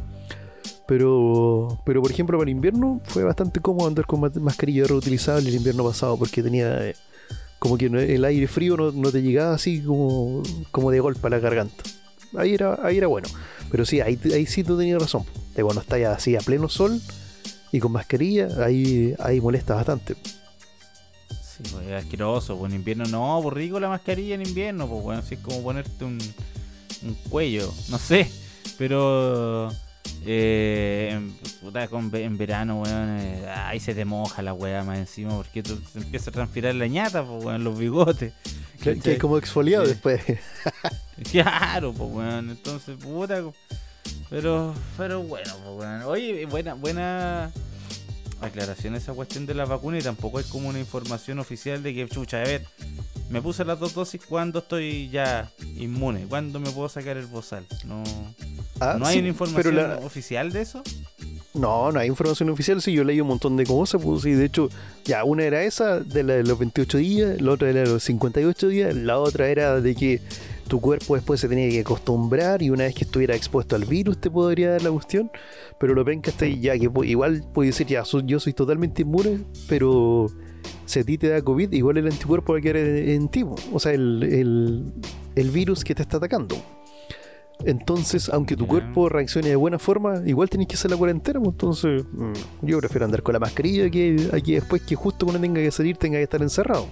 Pero, pero por ejemplo para el invierno fue bastante cómodo andar con mascarilla reutilizable el invierno pasado porque tenía eh, como que el aire frío no, te llegaba así como, como de golpe a la garganta. Ahí era, ahí era bueno. Pero sí, ahí, ahí sí tú tenías razón. De cuando estás así a pleno sol y con mascarilla, ahí, ahí molesta bastante. Sí, pues es asqueroso, pues en invierno no, pues rico la mascarilla en invierno, pues bueno, así es como ponerte un, un cuello, no sé, pero Eh, en, puta, con en verano, weón, eh, ahí se te moja la weá más encima porque tú, te empieza a transpirar la ñata, pues, weón, los bigotes. Que, es como exfoliado después. Claro, pues, weón. Entonces, puta. Pero, pero bueno, pues, weón. Oye, buena, buena aclaración esa cuestión de la vacuna y tampoco hay como una información oficial de que, chucha, a ver, me puse las dos dosis cuando estoy ya inmune, cuándo me puedo sacar el bozal. No, Ah, no hay sí, una información la- oficial de eso. No, no hay información oficial. Sí, yo leí un montón de cosas. Pues, sí, de hecho, ya una era esa, de la de los 28 días, la otra era de los 58 días, la otra era de que tu cuerpo después se tenía que acostumbrar y una vez que estuviera expuesto al virus te podría dar la cuestión. Pero lo ven que hasta ahí ya, que igual puede decir, ya, so- yo soy totalmente inmune, pero si a ti te da COVID, igual el anticuerpo va a quedar en, ti. O sea, el, el, el virus que te está atacando. Entonces, aunque tu cuerpo reaccione de buena forma, igual tenés que hacer la cuarentena. Entonces, mm, yo prefiero andar con la mascarilla que aquí después que justo cuando tenga que salir tenga que estar encerrado.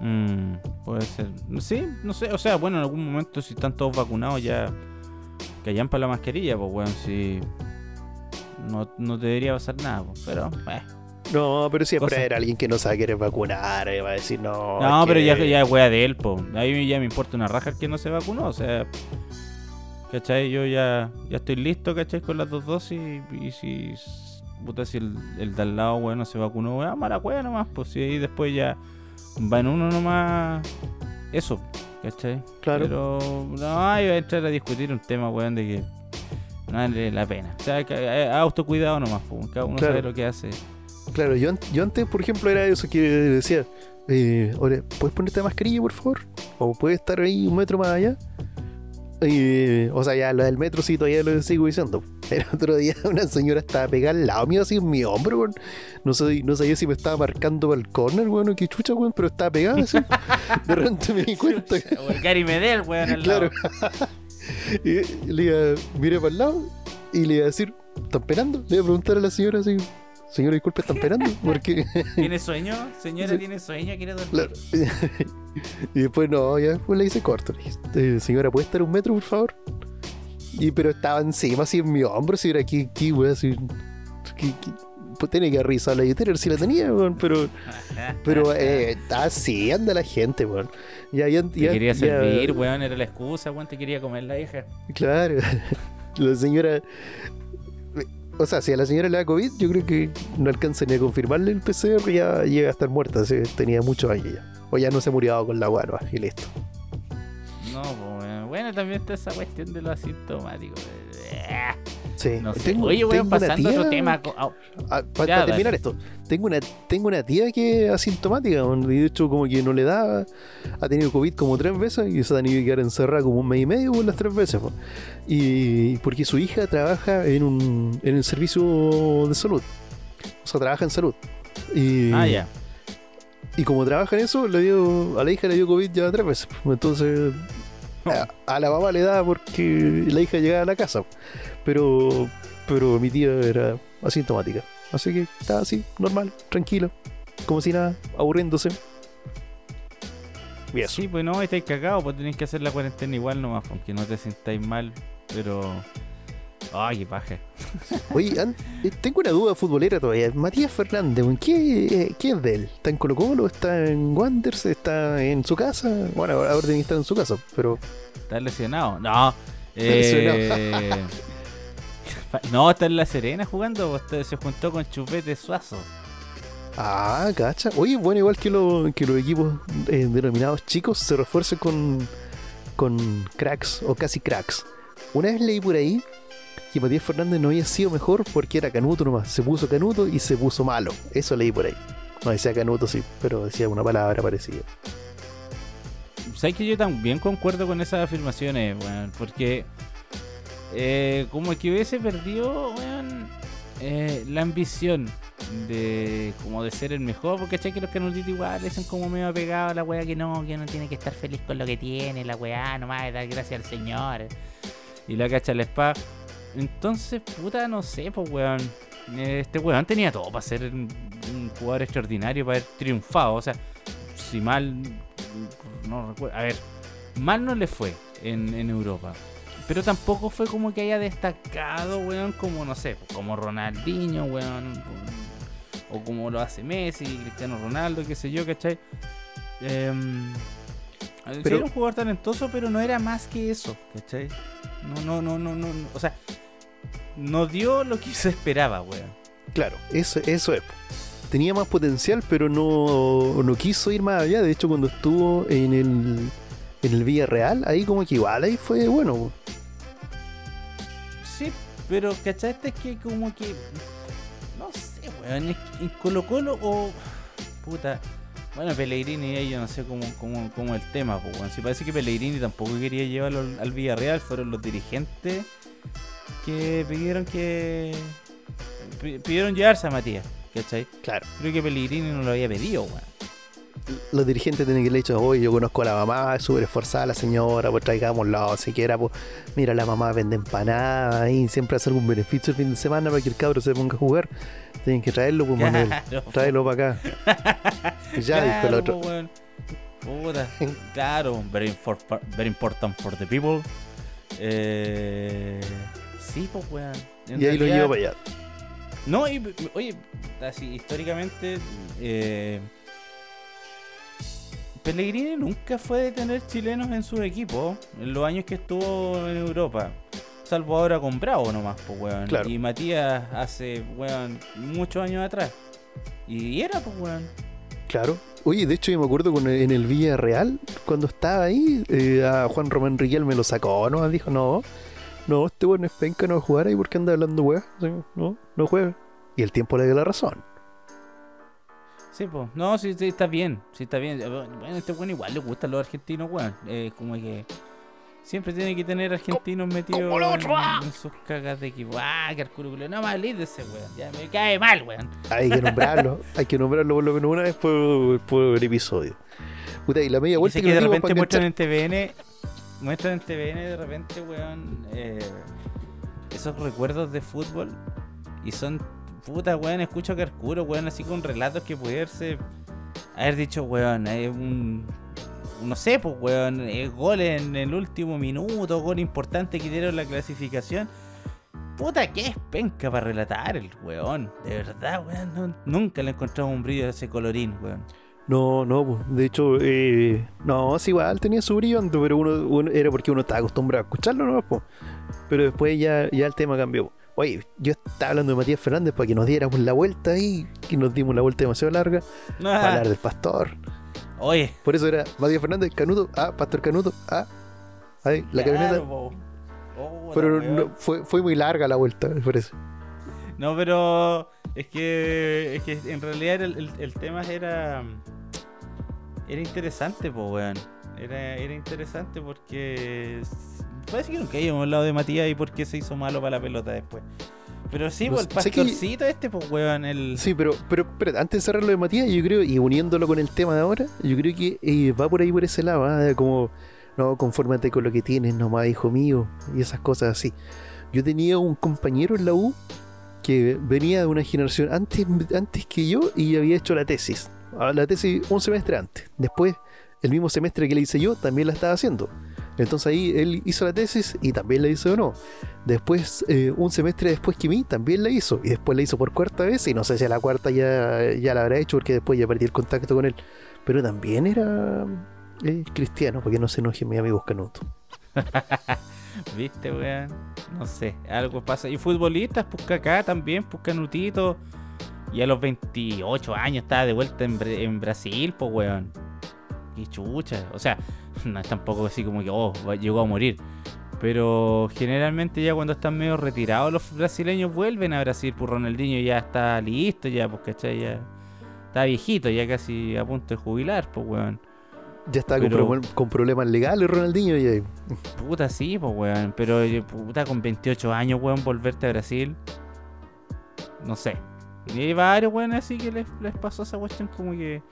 Mm, puede ser. Sí, no sé. O sea, bueno, en algún momento si están todos vacunados ya que hayan para la mascarilla, pues, weón, si no, no debería pasar nada, pues, pero, eh. No, pero siempre Cosa- era alguien que no sabe querer vacunar, eh, va a decir no. No, pero que- ya, ya es wea de él, po. A mí ya me importa una raja el que no se vacunó, o sea. ¿Cachai? Yo ya, ya estoy listo, ¿cachai? Con las dos dosis. Y, y si. Puta, si el, el de al lado, weón, no se vacunó, weón, mala wea nomás, pues. Si ahí después ya. Va en uno nomás. Eso, ¿cachai? Claro. Pero. No, va a entrar a discutir un tema, weón, de que. No vale la pena. O sea, que, eh, autocuidado nomás, pues. Cada uno Claro. sabe lo que hace. Claro, yo, yo antes, por ejemplo, era eso que decía, eh, ¿puedes ponerte mascarilla, por favor? ¿O puedes estar ahí un metro más allá? Eh, o sea, ya lo del metro sí todavía lo sigo diciendo. El otro día una señora estaba pegada al lado mío, así en mi hombro, weón. No, sé, no sabía si me estaba marcando para el corner, weón, o qué chucha, weón, pero estaba pegada así. De repente me di cuenta. Gary Medel, weón, al Claro. lado. y le iba, miré para el lado y le iba a decir, ¿están penando? Le iba a preguntar a la señora así, señora, disculpe, ¿están penando? Porque ¿Tiene sueño? Señora. ¿tiene sueño? ¿Quiere dormir? Claro. y después no, ya después le hice corto. Le dije, "Eh, señora, ¿puede estar un metro, por favor? Y pero estaba encima, así en mi hombro, era aquí, aquí, weón, así. pues tiene que revisar la billetera, si la tenía, weón, pero, pero eh, así anda la gente, weón. Ya, ya, Te ya- quería servir, weón, era la excusa, weón, te quería comer la hija. Claro. La señora. O sea, si a la señora le da COVID, yo creo que no alcanza ni a confirmarle el PCR, ya llega a estar muerta. sí, tenía muchos años ya. O ya no se murió con la guano y listo. No, pues. Bueno, también está esa cuestión de lo asintomático. Sí. No sé. Tengo- Oye, weón, pasando otro tía- tema. ah, pa- para terminar esto, tengo una, tengo una tía que es asintomática, y de hecho como que no le da, ha tenido COVID como tres veces y se ha tenido que quedar encerrada como un mes y medio por las tres veces. po. Y porque su hija trabaja en un en el servicio de salud. O sea, trabaja en salud. Y, Ah, ya. y como trabaja en eso, le dio, a la hija le dio COVID ya tres veces. Entonces, a, a la mamá le da porque la hija llegaba a la casa. Pero, pero mi tía era asintomática. Así que estaba así, normal, tranquila, como si nada, aburriéndose. Y eso. Sí, pues no, estáis cagados, pues tenéis que hacer la cuarentena igual nomás, aunque no te sintáis mal, pero. Ay, qué paja. Oye, eh, tengo una duda futbolera todavía. Matías Fernández, ¿qué, eh, ¿qué es de él? ¿Está en Colo Colo? ¿Está en Wanderers? ¿Está en su casa? Bueno, ahora tiene que estar en su casa, pero ¿Estás lesionado? No. lesionado. Eh... no, está en La Serena jugando, pues, se juntó con Chupete Suazo. Ah, cacha. Oye, bueno, igual que, lo- que los equipos eh, denominados chicos se refuercen con, con cracks o casi cracks. Una vez leí por ahí que Matías Fernández no había sido mejor porque era Canuto nomás. Se puso Canuto y se puso malo. Eso leí por ahí. No decía Canuto, sí, pero decía una palabra parecida. ¿Sabes que yo también concuerdo con esas afirmaciones? Porque eh, como que hubiese perdido, weón, eh, la ambición de como de ser el mejor, porque ¿cachai? que los canutitos igual son como medio apegados la weá que no, que uno tiene que estar feliz con lo que tiene, la weá nomás, dar gracias al Señor. Y la cacha la espada. Entonces, puta, no sé, pues weón. Eh, Este weón tenía todo para ser un, jugador extraordinario, para haber triunfado. O sea, si mal no recuerdo. A ver, mal no le fue en Europa. Pero tampoco fue como que haya destacado, weón, como, no sé, como Ronaldinho, weón. O como lo hace Messi, Cristiano Ronaldo, qué sé yo, ¿cachai? Eh, pero, era un jugador talentoso, pero no era más que eso, ¿cachai? No, no, no, no, no. O sea, no dio lo que se esperaba, weón. Claro, eso, eso es. Tenía más potencial, pero no, no quiso ir más allá. De hecho, cuando estuvo en el, en el Villarreal, ahí como que igual ahí fue bueno. Pero ¿cachaste? Es que como que... No sé, weón. en Colo Colo o... Puta. Bueno, Pellegrini ahí yo no sé cómo, cómo, cómo el tema, pues, bueno. Si parece que Pellegrini tampoco quería llevarlo al Villarreal, fueron los dirigentes que pidieron que pidieron llevarse a Matías, ¿cachai? Claro. Creo que Pellegrini no lo había pedido, weón. Los dirigentes tienen que le dicho, oye, yo conozco a la mamá, es súper esforzada la señora, pues traigámoslo, siquiera, pues, mira, la mamá vende empanadas y siempre hace algún beneficio el fin de semana para que el cabro se ponga a jugar. Tienen que traerlo, pues, Manuel, tráelo para acá. ya, dijo el otro. Puta, claro, very, very important for the people. Eh, sí, pues, weón. y ahí lo llevo para allá. No, y, oye, así históricamente, eh, Pellegrini nunca fue de tener chilenos en su equipo en los años que estuvo en Europa. Salvo ahora con Bravo nomás, pues, weón. Y Matías hace, weón, muchos años atrás. Y era, pues, weón. Claro. Oye, de hecho yo me acuerdo con, en el Villarreal, cuando estaba ahí, eh, a Juan Román Riquelme lo sacó, ¿no? Dijo, no, no, este weón es penca, no va a jugar ahí porque anda hablando weón. No, no juega. Y el tiempo le dio la razón. Sí, pues. No, sí, sí, está bien. Sí, está bien. Bueno, este weón igual le gustan los argentinos, weón. Eh, como que siempre tiene que tener argentinos metidos en, sus cagas de equipo. Ah, que No más de ese weón. Ya me cae mal, weón. Hay que nombrarlo. hay que nombrarlo por lo menos una vez por, por episodio. Puta, y la media vuelta que, que de repente muestran en TVN muestran en TVN de repente, weón, eh, esos recuerdos de fútbol y son, puta, weón, escucho a Carcuro, weón, así con relatos que pudiese haber dicho, weón, hay un, no sé, pues, weón, eh, gol en el último minuto, gol importante que dieron la clasificación. Puta, que es penca para relatar el weón. De verdad, weón. nunca le encontramos un brillo de ese colorín, weón. No, no, de hecho, eh, no, es igual, tenía su brillo, pero uno, era porque uno estaba acostumbrado a escucharlo, ¿no? Pero después ya, ya el tema cambió. Oye, yo estaba hablando de Matías Fernández para que nos diéramos la vuelta ahí, que nos dimos la vuelta demasiado larga, para hablar del pastor. Oye. Por eso era Matías Fernández, Canuto, ah, Pastor Canuto, ah, ahí, la camioneta. Oh, pero fue, fue muy larga la vuelta, me parece. No, pero es que, es que en realidad el, el, tema era. Era interesante, pues, weón. Era, era interesante porque. Parece que nunca habíamos hablado de Matías y por qué se hizo malo para la pelota después. Pero sí, pues, el pastorcito este, pues, weón. El... Sí, pero, pero, antes de cerrar lo de Matías, yo creo, y uniéndolo con el tema de ahora, yo creo que eh, va por ahí por ese lado, ¿ah? como, no, confórmate con lo que tienes, nomás, hijo mío, y esas cosas así. Yo tenía un compañero en la U que venía de una generación antes, antes que yo y había hecho la tesis. Ah, la tesis un semestre antes. Después, el mismo semestre que le hice yo, también la estaba haciendo. Entonces ahí él hizo la tesis y también la hizo o no. Después, eh, un semestre después que mí, también la hizo. Y después la hizo por cuarta vez. Y no sé si a la cuarta ya, ya la habrá hecho porque después ya perdí el contacto con él. Pero también era eh, cristiano, porque no se enoje mi amigo Canuto. ¿Viste, weón? No sé, algo pasa. Y futbolistas, pues acá también, pues Canutito. Y a los 28 años estaba de vuelta en, Brasil, pues weón. Qué chucha. O sea, no es tampoco así como que, oh, llegó a morir. Pero generalmente ya cuando están medio retirados los brasileños vuelven a Brasil, pues Ronaldinho ya está listo, ya, pues, ¿cachai? Ya está viejito, ya casi a punto de jubilar, pues weón. Ya está con, problemas legales Ronaldinho y Puta, sí, pues, weón. Pero, puta, con 28 años, weón, volverte a Brasil. No sé. Y hay varios, weón, así que les, pasó esa cuestión como que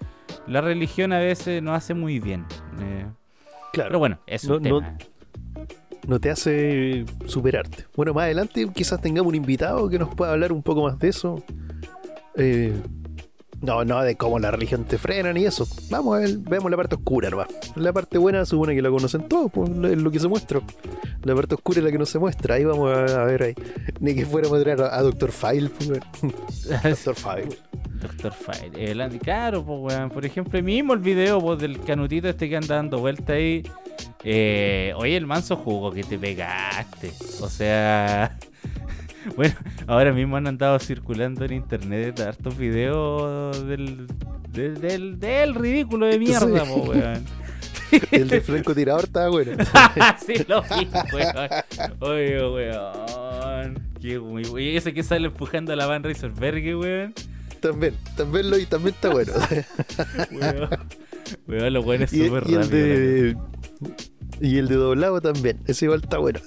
la religión a veces no hace muy bien. Eh. claro. Pero bueno, eso no, no, te hace superarte. Bueno, más adelante quizás tengamos un invitado que nos pueda hablar un poco más de eso. Eh, No, no, de cómo la religión te frena ni eso. Vamos a ver, vemos la parte oscura nomás. La parte buena supone que la conocen todos, pues es lo que se muestra. La parte oscura es la que no se muestra. Ahí vamos a, ver ahí. Ni que fuéramos a traer a, Doctor File, pues, Doctor File. Doctor File. El, claro, pues, weón. Por ejemplo, mismo el video pues, del canutito este que anda dando vuelta ahí. Eh, oye, el manso jugo que te pegaste. O sea. Bueno, ahora mismo han andado circulando en internet hartos videos del, del, del, ridículo de mierda, weón. El de Franco Tirador está bueno. sí, lo vi, weón. Oye, weón. Qué Y ese que sale empujando a la Van Reiserberg, weón. También, también lo vi, también está bueno. weón. Weón, lo bueno es súper rápido. Y el de doblado también. Ese igual está bueno.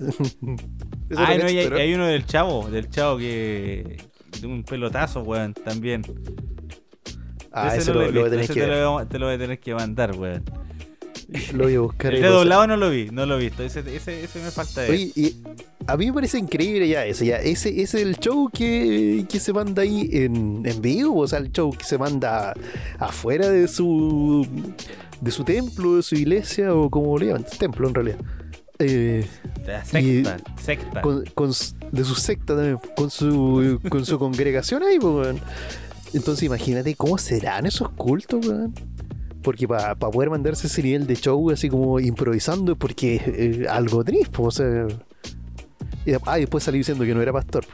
Ah, no, y hay, uno del chavo, del chavo que. de un pelotazo, weón, también. Ah, ese, lo, lo, que te, lo, te lo voy a tener que mandar, weón. Lo voy a buscar. El doblado no lo vi, no lo he visto. Ese, ese, ese me falta de. Oye, y a mí me parece increíble ya ese, ya. Ese, ese es el show que, que se manda ahí en, en vivo, o sea, el show que se manda afuera de su de su templo, de su iglesia, o como le llaman, templo en realidad. Eh, de secta, secta. de su secta también, con su, con su congregación ahí, pues, Entonces imagínate cómo serán esos cultos, weón. Porque para poder mandarse ese nivel de show así como improvisando, porque eh, algo triste, o sea. Y, ah, después salí diciendo que no era pastor.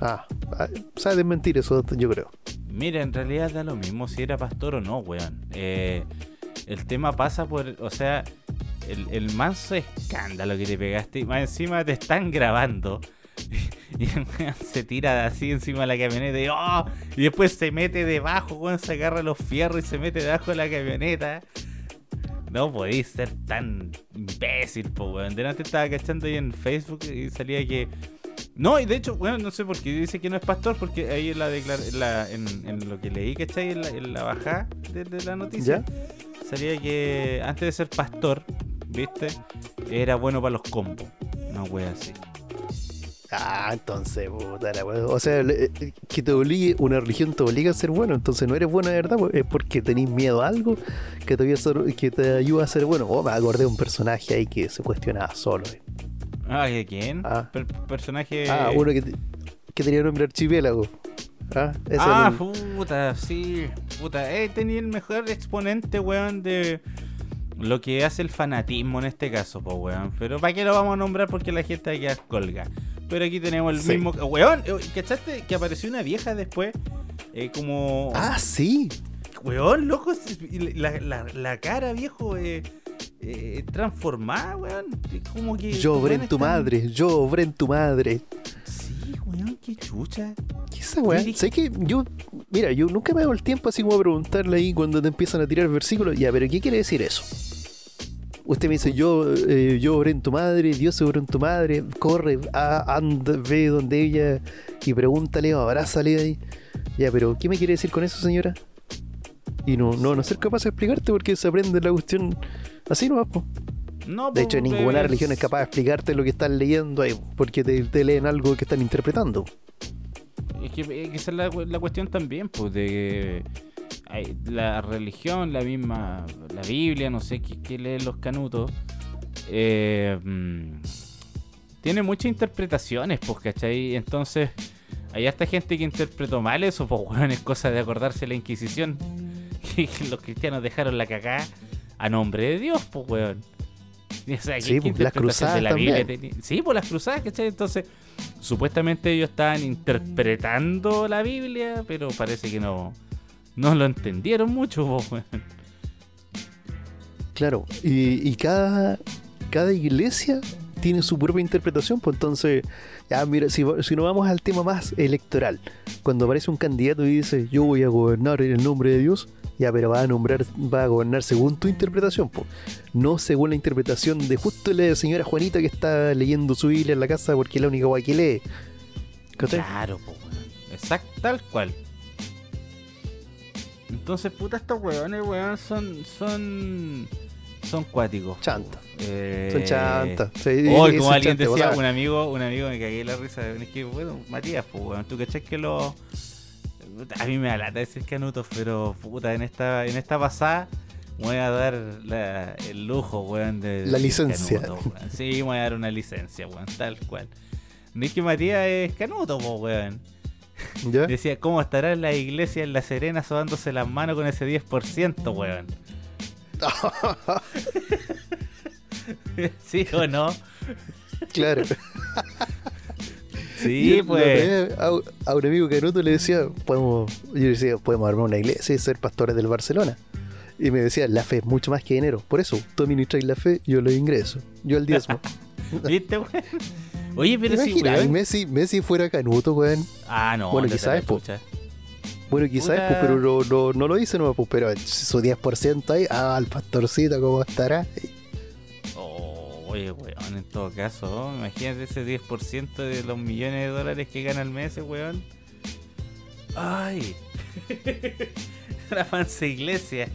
Ah, ah sabe desmentir eso, yo creo. Mira, en realidad da lo mismo si era pastor o no, weón. Eh, el tema pasa por, o sea, el, el manso escándalo que te pegaste. Y más encima te están grabando. Y se tira así encima de la camioneta y, oh, y después se mete debajo, cuando se agarra los fierros y se mete debajo de la camioneta. No podéis ser tan imbécil, po, weón. Delante estaba cachando ahí en Facebook y salía que. No, y de hecho, bueno, no sé por qué dice que no es pastor, porque ahí en, la, la en, en lo que leí, ¿cachai? En la, en la bajada de, la noticia, salía que antes de ser pastor, ¿viste? Era bueno para los combos. Una wea así. Ah, entonces, puta la O sea, eh, que te obligue, una religión te obliga a ser bueno, entonces no eres bueno de verdad, es porque tenés miedo a algo que te, que te ayuda a ser bueno. Oh, me acordé de un personaje ahí que se cuestionaba solo. Eh. Ah, ¿de quién? Ah. personaje. Ah, uno que, que tenía nombre archipiélago. Ah, ah puta, sí. Puta, eh, tenía el mejor exponente, weón, de lo que hace el fanatismo en este caso, pues, weón. Pero ¿para qué lo vamos a nombrar? Porque la gente aquí colga. Pero aquí tenemos el mismo. Weón, eh, ¿cachaste que apareció una vieja después? Eh, como. Ah, sí. Weón, loco, la, la, la cara, viejo, eh, eh, transformada, weón. Como que. Yo obré en tu madre, yo obré en tu madre. Weón, qué chucha. ¿Qué esa weón? Sé que yo. Mira, yo nunca me hago el tiempo así como a preguntarle ahí cuando te empiezan a tirar versículos. Ya, pero ¿qué quiere decir eso? Usted me dice, yo, eh, yo obré en tu madre, Dios obró en tu madre, corre, anda, ve donde ella y pregúntale o abrázale ahí. Ya, pero ¿qué me quiere decir con eso, señora? Y no, no, no ser capaz de explicarte porque se aprende la cuestión así nomás, po. No, de hecho, ninguna religión es capaz de explicarte lo que están leyendo ahí, porque te, leen algo que están interpretando. Es que, esa es la, la cuestión también, pues, de la religión, la misma, la Biblia, no sé qué, leen los canutos, eh, mm, tiene muchas interpretaciones, pues, ¿cachai? Entonces, hay hasta gente que interpretó mal eso, pues, bueno, es cosa de acordarse de la Inquisición, que los cristianos dejaron la cagada a nombre de Dios, pues, weón. sí, pues, las cruzadas la Biblia Sí, pues las cruzadas, ¿cachai? Entonces, supuestamente ellos estaban interpretando la Biblia, pero parece que no, no lo entendieron mucho, Claro, y, cada, cada iglesia tiene su propia interpretación, pues entonces, ya mira, si, si nos vamos al tema más electoral, cuando aparece un candidato y dice yo voy a gobernar en el nombre de Dios, ya, pero va a nombrar, va a gobernar según tu interpretación, pues, no según la interpretación de justo la señora Juanita que está leyendo su Biblia en la casa porque es la única guay que lee. Claro, pues, exacto, tal cual. Entonces, puta, estos weones, weón, son. son. son cuáticos. Chanta. Eh... Son chanta. Hoy, como alguien decía, un amigo, un amigo me cagué la risa. Es que, bueno, Matías, pues, weón, tú cachás que los. A mí me da lata decir canutos, pero puta, en esta, en esta pasada me voy a dar la- el lujo, weón, de. La licencia. canuto, weón. Sí, me voy a dar una licencia, weón, tal cual. Nicky Matías es canuto, po, weón. ¿Ya? Decía, ¿cómo estará la iglesia en La Serena sobándose las manos con ese 10%, weón? ¿Sí o no? Claro. Sí, pues. A, un amigo canuto le decía, podemos, yo le decía, podemos armar una iglesia y ser pastores del Barcelona. Y me decía, la fe es mucho más que dinero. Por eso, tú administras la fe, yo lo ingreso. Yo el diezmo. ¿Viste, weón? Oye, pero weón. Messi, Messi fuera canuto, weón. Ah, no. Bueno, quizás, chucha. Bueno, quizás, pues, pero no, no, no lo dice, no, pues, pero su 10% ahí, ah, el pastorcito, ¿cómo estará? Oye, weón, en todo caso, imagínate ese 10% de los millones de dólares que gana el mes, ese weón. Ay. La fansa iglesia.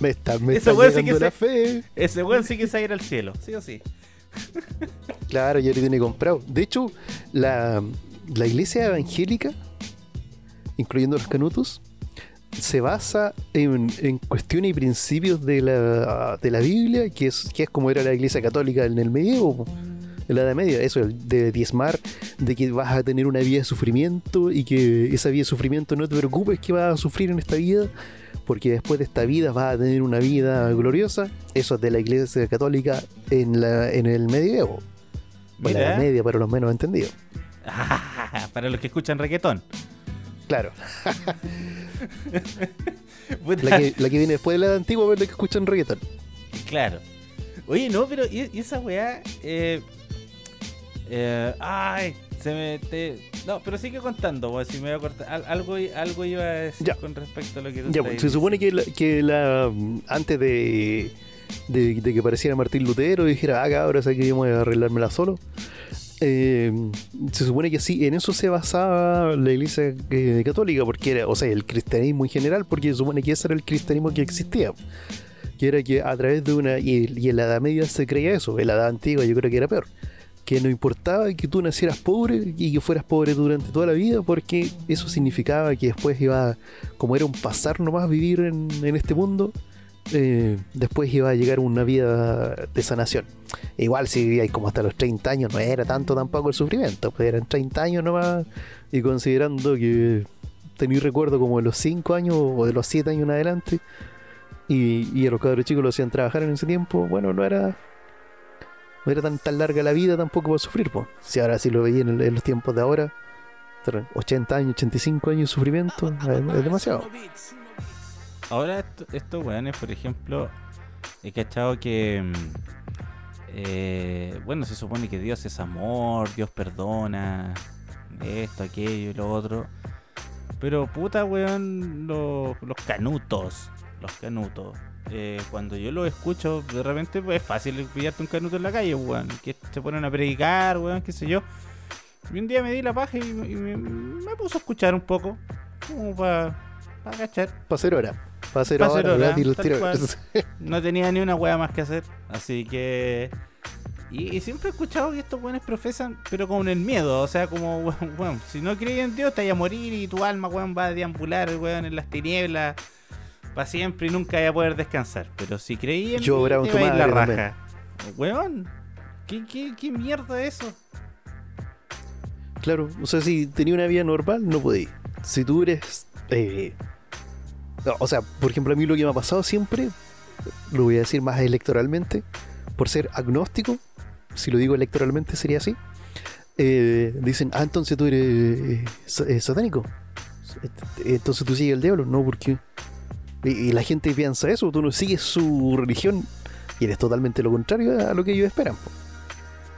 Me está, me Ese está sí que la se- fe. Ese weón sí que se va a ir al cielo, sí o sí. Claro, ya lo tiene comprado. De hecho, la, la iglesia evangélica, incluyendo los canutos, se basa en, en cuestiones y principios de la, de la Biblia, que es, que es como era la iglesia católica en el medievo, en la Edad Media. Eso, de diezmar, de que vas a tener una vida de sufrimiento y que esa vida de sufrimiento no te preocupes que vas a sufrir en esta vida, porque después de esta vida vas a tener una vida gloriosa. Eso es de la iglesia católica en, la, en el medievo. O la. Edad Media para los menos entendidos. Para los que escuchan reggaetón. Claro, la que, la que viene después de la edad antigua, pero la que escuchan reggaetón. Claro. Oye, no, pero ¿y, esa weá? Eh, eh, ay, se me... te- No, pero sigue contando, weón, si me voy a cortar. Al- algo, algo iba a decir Ya. con respecto a lo que tú Ya, pues, se supone que, la, que la, antes de, de, de que apareciera Martín Lutero dijera, ah, ahora sé que yo voy a arreglármela solo. Eh, se supone que sí, en eso se basaba la iglesia eh, católica, porque era, o sea, el cristianismo en general, porque se supone que ese era el cristianismo que existía. Que era que a través de una. Y, en la Edad Media se creía eso, en la Edad Antigua yo creo que era peor. Que no importaba que tú nacieras pobre y que fueras pobre durante toda la vida, porque eso significaba que después iba, como era un pasar nomás vivir en este mundo, eh, después iba a llegar una vida de sanación. Igual si vivíais como hasta los 30 años, no era tanto tampoco el sufrimiento, pues eran 30 años nomás, y considerando que tenéis recuerdo como de los 5 años o de los 7 años en adelante, y, a los cabros chicos lo hacían trabajar en ese tiempo, bueno, no era no era tan, tan larga la vida tampoco para sufrir, pues. Si ahora sí lo veía en, el- en los tiempos de ahora, 80 años, 85 años de sufrimiento, es demasiado. Ahora, esto- estos weones, por ejemplo, he cachado que. mm, eh, bueno, se supone que Dios es amor, Dios perdona, esto, aquello y lo otro. Pero puta, weón, lo- los canutos, los canutos. eh, cuando yo los escucho, de repente pues, es fácil pillarte un canuto en la calle, weón. Que se ponen a predicar, weón, qué sé yo. Y un día me di la paja y, me, me puso a escuchar un poco, como para cachar. Para hacer hora. Hacer Pa' hacer hora. No tenía ni una wea más que hacer. Así que. Y, y siempre he escuchado que estos weones profesan, pero con el miedo. O sea, como, weón, si no crees en Dios, te vas a morir y tu alma, weón, va a deambular, weón, en las tinieblas para siempre y nunca vas a poder descansar. Pero si creí en Yo mí, bravo te tu va a ir la madre raja. Weón, ¿qué, qué, qué mierda es eso? Claro, o sea, si tenía una vida normal, no podía. Si tú eres. eh, o sea, por ejemplo, a mí lo que me ha pasado siempre, lo voy a decir más electoralmente, por ser agnóstico, si lo digo electoralmente sería así. eh, dicen, ah, entonces tú eres eh, eh, satánico. Entonces tú sigues al diablo, no, porque. Y, y la gente piensa eso, tú no sigues su religión y eres totalmente lo contrario a lo que ellos esperan.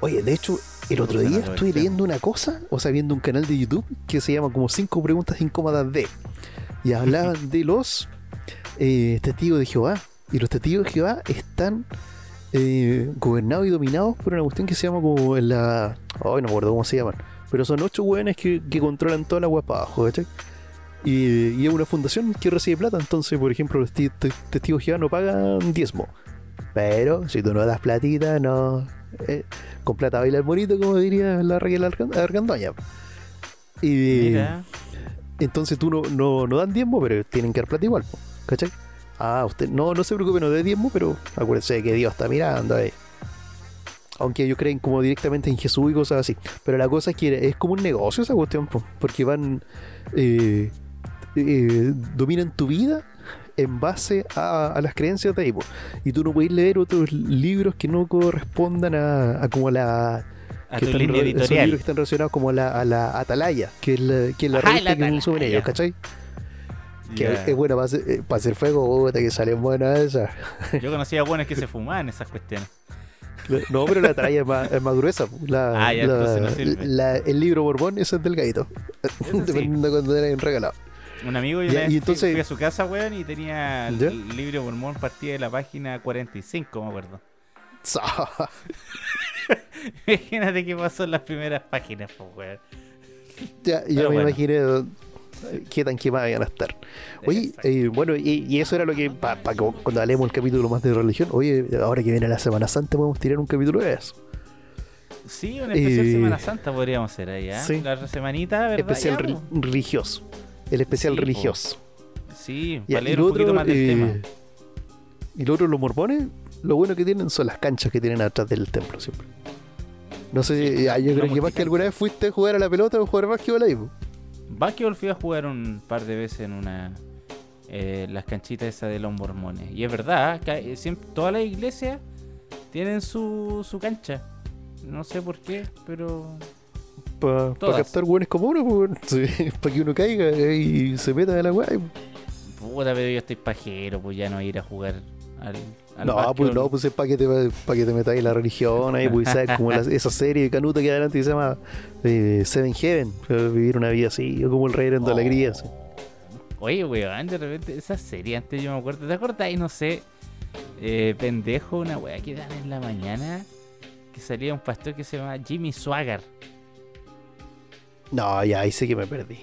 Oye, de hecho, el otro día estuve leyendo una cosa, o sea, viendo un canal de YouTube que se llama como 5 preguntas incómodas de. Y hablaban de los eh, testigos de Jehová. Y los testigos de Jehová están eh, gobernados y dominados por una cuestión que se llama como la. Ay, no me acuerdo cómo se llaman. Pero son ocho hueones que, que controlan toda la agua para abajo, ¿cachai? Y, y es una fundación que recibe plata. Entonces, por ejemplo, los ti- te- testigos de Jehová no pagan diezmo. Pero si tú no das platita, no. eh, con plata baila el bonito, como diría la Argan- Argandoña. Y, Entonces tú no, no, dan diezmo, pero tienen que dar plata igual, ¿cachai? Ah, usted, no, no se preocupe, no dé diezmo, pero acuérdense que Dios está mirando ahí. Aunque ellos creen como directamente en Jesús y cosas así. Pero la cosa es que es como un negocio esa cuestión, po, porque van. eh, eh, dominan tu vida en base a, a las creencias de ahí. po. Y tú no puedes leer otros libros que no correspondan a, a como la. A que tu están línea re- esos libros que están relacionados como a la, a la Atalaya, que es la, que es la Ajá, revista la que consumen ellos, ¿cachai? Que es buena para hacer, eh, para hacer fuego, puta, que salen buenas esas. Yo conocía buenos que se fumaban esas cuestiones. No, pero la atalaya es más, es más gruesa. La, Ah, ya, la- entonces no sirve. la- el libro Borbón, ese es delgadito. sí. Dependiendo de cuando era un regalado. Un amigo yo Ya, y fui- entonces- fui a su casa, weón, y tenía el, ¿Ya? el libro Mormón partía de la página 45, me acuerdo. Imagínate qué pasó en las primeras páginas, pues, weón. ya, Pero me bueno. imaginé eh, qué tan quemadas iban a estar. Oye, eh, bueno, y, y eso era lo que, para cuando hablemos el capítulo más de religión, oye, ahora que viene la Semana Santa, podemos tirar un capítulo de eso. Sí, una especial eh, Semana Santa podríamos hacer ahí, ¿ah? sí. La semanita, ¿verdad? Especial re- religioso. El especial Sí, po. religioso. Sí, Ya, para leer un poquito más del eh, tema. Y lo otro, los mormones, lo bueno que tienen son las canchas que tienen atrás del templo siempre. No sé, Sí, ah, yo no creo que más que alguna vez fuiste a jugar a la pelota o jugar básquetbol ahí. po. Básquetbol fui a jugar un par de veces en una. eh, las canchitas esas de los mormones. Y es verdad, que, eh, siempre, todas las iglesias tienen su, su cancha. No sé por qué, pero. Para Todas. captar hueones como uno, para que uno caiga y se meta de la weá. Puta, pero yo estoy pajero, pues ya no ir a jugar al. No, pues no, pues es para que te, pa' que te metas en la religión ahí, pues sabes, como la- esa serie de Canuta que adelante que se llama eh, Seven Heaven, vivir una vida así, como el rey de Oh. alegría. así. Oye, weón, de repente, esa serie antes yo me acuerdo. ¿Te acordáis? No sé. Eh, pendejo, una weá que dan en la mañana. Que salía un pastor que se llama Jimmy Swagger. No, ya ahí sí que me perdí.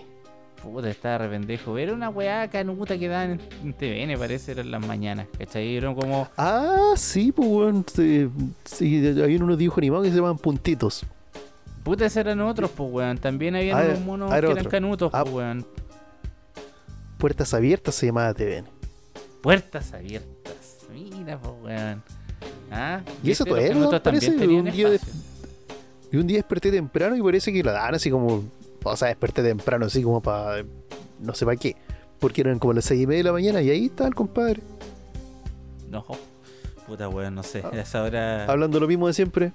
Puta, estaba re pendejo. Era una weá canuta que daban en, TVN, parece, eran las mañanas, ¿cachai? Eran como. Ah, sí, pues weón. Sí, sí, había unos dibujos animados que se llamaban puntitos. Puta, eran otros, pues weón. También había Ah, unos monos ah, que era eran otro. canutos, Ah. pues weón. Puertas abiertas se llamaba TVN. Puertas abiertas. Mira, pues weón. ¿Ah? ¿Y eso todavía no tenían un día de-. Y un día desperté temprano y parece que la dan así como. O sea, desperté temprano así como para. No sé para qué. Porque eran como las seis y media de la mañana y ahí está el compadre. No. Puta, weón, no sé. Ah. A esa hora. Hablando lo mismo de siempre.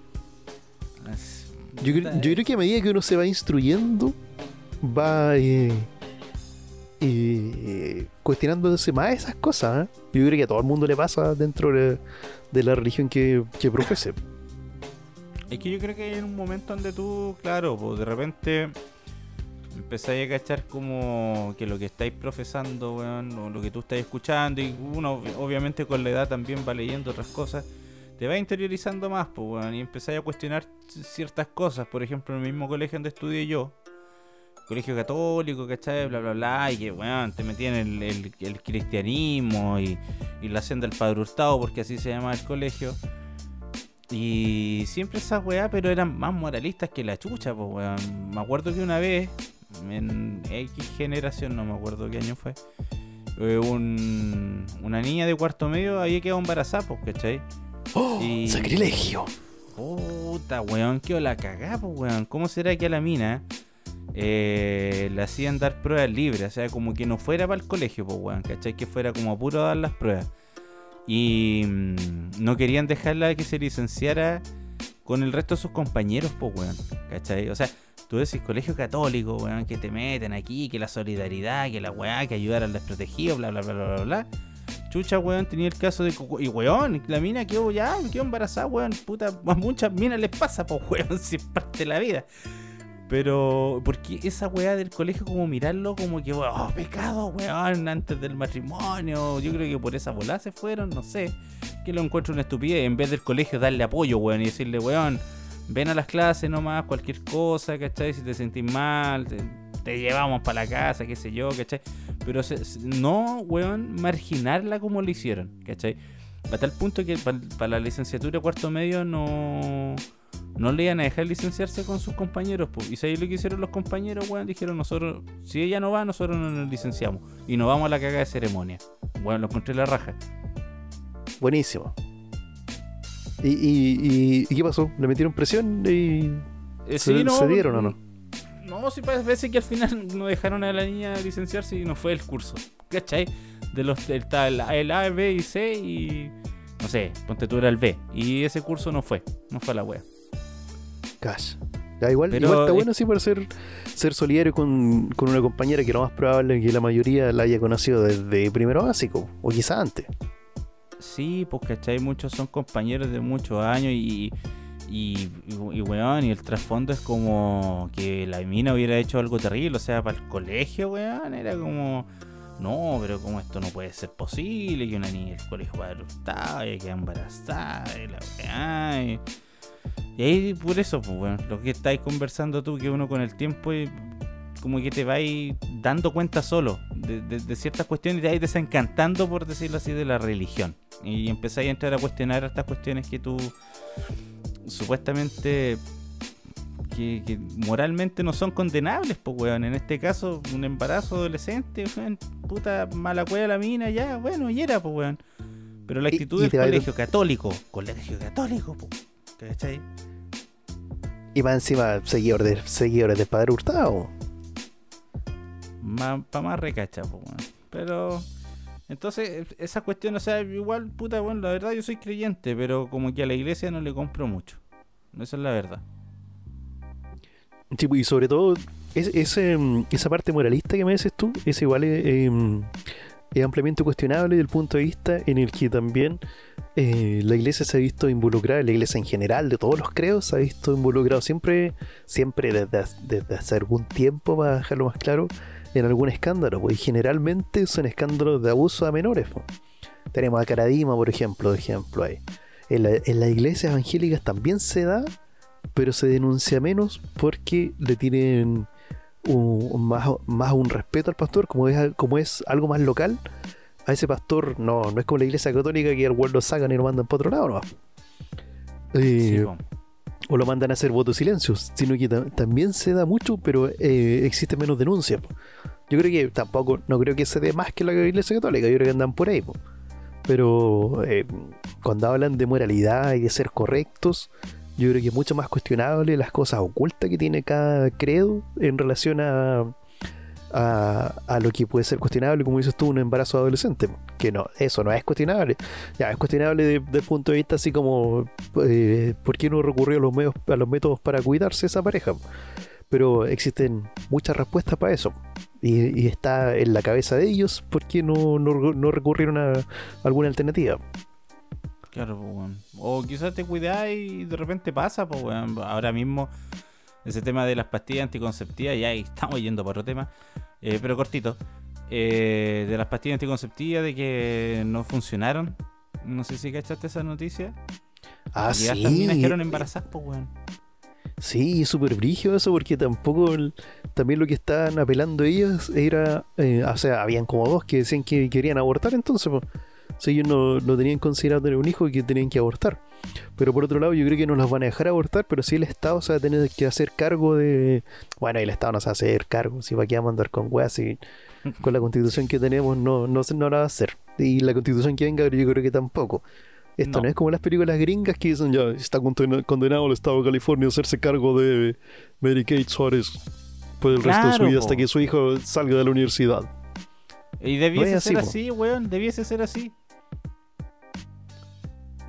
es- Yo, creo que a medida que uno se va instruyendo, va eh, eh, cuestionándose más esas cosas. ¿eh? Yo creo que a todo el mundo le pasa dentro de, de la religión que, que profese. Es que yo creo que hay un momento donde tú, claro, pues de repente empezáis a cachar como que lo que estáis profesando, weón, o lo que tú estás escuchando, y uno obviamente con la edad también va leyendo otras cosas, te va interiorizando más, pues, weón, y empezáis a cuestionar ciertas cosas. Por ejemplo, en el mismo colegio donde estudié yo, colegio católico, ¿cachai? Bla, bla, bla, y que, weón, te metían el, el, el cristianismo y, y la senda del Padre Hurtado, porque así se llama el colegio. Y siempre esas weá, pero eran más moralistas que la chucha, pues weón. Me acuerdo que una vez, en X generación, no me acuerdo qué año fue, eh, un- una niña de cuarto medio había quedado embarazada, pues, ¿cachai? ¡Oh! Y- ¡Sacrilegio! Puta, weón, qué la cagá, pues, weón. ¿Cómo será que a la mina eh, le hacían dar pruebas libres? O sea, como que no fuera para el colegio, pues, weón, ¿cachai? Que fuera como a puro dar las pruebas. Y mm, no querían dejarla que se licenciara con el resto de sus compañeros, pues, weón, ¿cachai? O sea, tú decís colegio católico, weón, que te meten aquí, que la solidaridad, que la weá, que ayudar al desprotegido, bla, bla, bla, bla, bla, bla. Chucha, weón, tenía el caso de. Y weón, la mina quedó ya, quedó embarazada, weón. Puta, a muchas minas les pasa, pues, weón, si es parte de la vida. Pero, porque esa weá del colegio, como mirarlo, como que, oh, pecado, weón, antes del matrimonio. Yo creo que por esa bola se fueron, no sé. Que lo encuentro una estupidez. En vez del colegio, darle apoyo, weón, y decirle, weón, ven a las clases nomás, cualquier cosa, ¿cachai? Si te sentís mal, te, llevamos para la casa, qué sé yo, ¿cachai? Pero no, weón, marginarla como lo hicieron, ¿cachai? A tal punto que para la licenciatura cuarto medio no, no le iban a dejar licenciarse con sus compañeros. po. Y si lo que hicieron los compañeros, weón, dijeron nosotros, si ella no va, nosotros no nos licenciamos. Y nos vamos a la caga de ceremonia. Bueno, lo encontré en la raja. Buenísimo. ¿Y, y, y- y qué pasó? ¿Le metieron presión y Eh, se, sí, no, se dieron o no? No, sí parece que al final no dejaron a la niña licenciarse y no fue el curso. ¿Cachai? De los, el, el, el A, B y C y... No sé, ponte tú era el B. Y ese curso no fue. No fue a la wea. Cash. Ya, igual, Pero igual está es- bueno sí para ser, ser solidario con, con una compañera que lo más probable es que la mayoría la haya conocido desde primero básico, o quizá antes. Sí, pues cachai, muchos son compañeros de muchos años y, y, y, y, weón, y el trasfondo es como que la mina hubiera hecho algo terrible, o sea, para el colegio, weón, era como, no, pero como esto no puede ser posible, que una niña del colegio va a adoptar, y queda embarazada, y la weá, y, y ahí por eso, pues, weón, lo que estáis conversando tú, que uno con el tiempo y como que te vais dando cuenta solo de, de- de ciertas cuestiones y te vais desencantando, por decirlo así, de la religión. Y empezáis a entrar a cuestionar estas cuestiones que tú supuestamente que, que moralmente no son condenables, pues weón. En este caso, un embarazo adolescente, weón, puta mala cueva la mina, ya, bueno, y era, pues weón. Pero la actitud y del va a colegio católico, colegio católico, pues, ¿cachai? Y más encima, seguidores de, seguidores de Padre Hurtado. Más, pa' más recacha. Pero. Entonces, esa cuestión, o sea, igual, puta, bueno, la verdad yo soy creyente, pero como que a la iglesia no le compro mucho. Esa es la verdad. Y sobre todo, mm, esa parte moralista que me dices tú, es igual eh, em, es ampliamente cuestionable desde el punto de vista en el que también eh, la iglesia se ha visto involucrada, la iglesia en general, de todos los creos, se ha visto involucrado siempre, siempre desde, desde hace algún tiempo, para dejarlo más claro, en algún escándalo, pues, y generalmente son escándalos de abuso a menores. pues. Tenemos a Caradima, por ejemplo, de ejemplo ahí. En, la- en las iglesias evangélicas también se da, pero se denuncia menos porque le tienen un, más, más un respeto al pastor, como es, como es algo más local. A ese pastor no, no es como la iglesia católica que al lo sacan y lo mandan para otro lado, ¿no? Sí, Eh. O lo mandan a hacer voto de silencio, sino que ta- también se da mucho, pero eh, existe menos denuncia. Yo creo que tampoco, no creo que se dé más que la iglesia católica, yo creo que andan por ahí. Pero eh, cuando hablan de moralidad y de ser correctos, yo creo que es mucho más cuestionable las cosas ocultas que tiene cada credo en relación a, a, lo que puede ser cuestionable, como dices tú, un embarazo adolescente. Que no, eso no es cuestionable. Ya, es cuestionable de- desde el punto de vista así como eh, por qué no recurrió a los, medios, a los métodos para cuidarse esa pareja. Pero existen muchas respuestas para eso. Y, está en la cabeza de ellos por qué no, no, no recurrieron a alguna alternativa. Claro, pues, weón. O quizás te cuidáis y de repente pasa, pues, weón. Ahora mismo, ese tema de las pastillas anticonceptivas, ya ahí estamos yendo por otro tema, eh, pero cortito. Eh, de las pastillas anticonceptivas, de que no funcionaron. No sé si cachaste esa noticia. Ah, y estas minas sí. quedaron embarazadas, pues, weón. Sí, súper brígido eso, porque tampoco. el- también lo que estaban apelando ellos era. eh, o sea, habían como dos que decían que querían abortar, entonces, pues. Si ellos no, no tenían considerado tener un hijo y que tenían que abortar. Pero por otro lado, yo creo que no los van a dejar abortar, pero sí el Estado se va a tener que hacer cargo de. Bueno, el Estado no se va a hacer cargo, si va a mandar con weas y con la constitución que tenemos no, no, no la va a hacer. Y la constitución que venga, yo creo que tampoco. Esto no, No. es como las películas gringas que dicen ya está condena- condenado el Estado de California a hacerse cargo de Mary Kate Suárez por el resto de su vida po. hasta que su hijo salga de la universidad. Y debiese No es así, ser po. así, weón. Debiese ser así.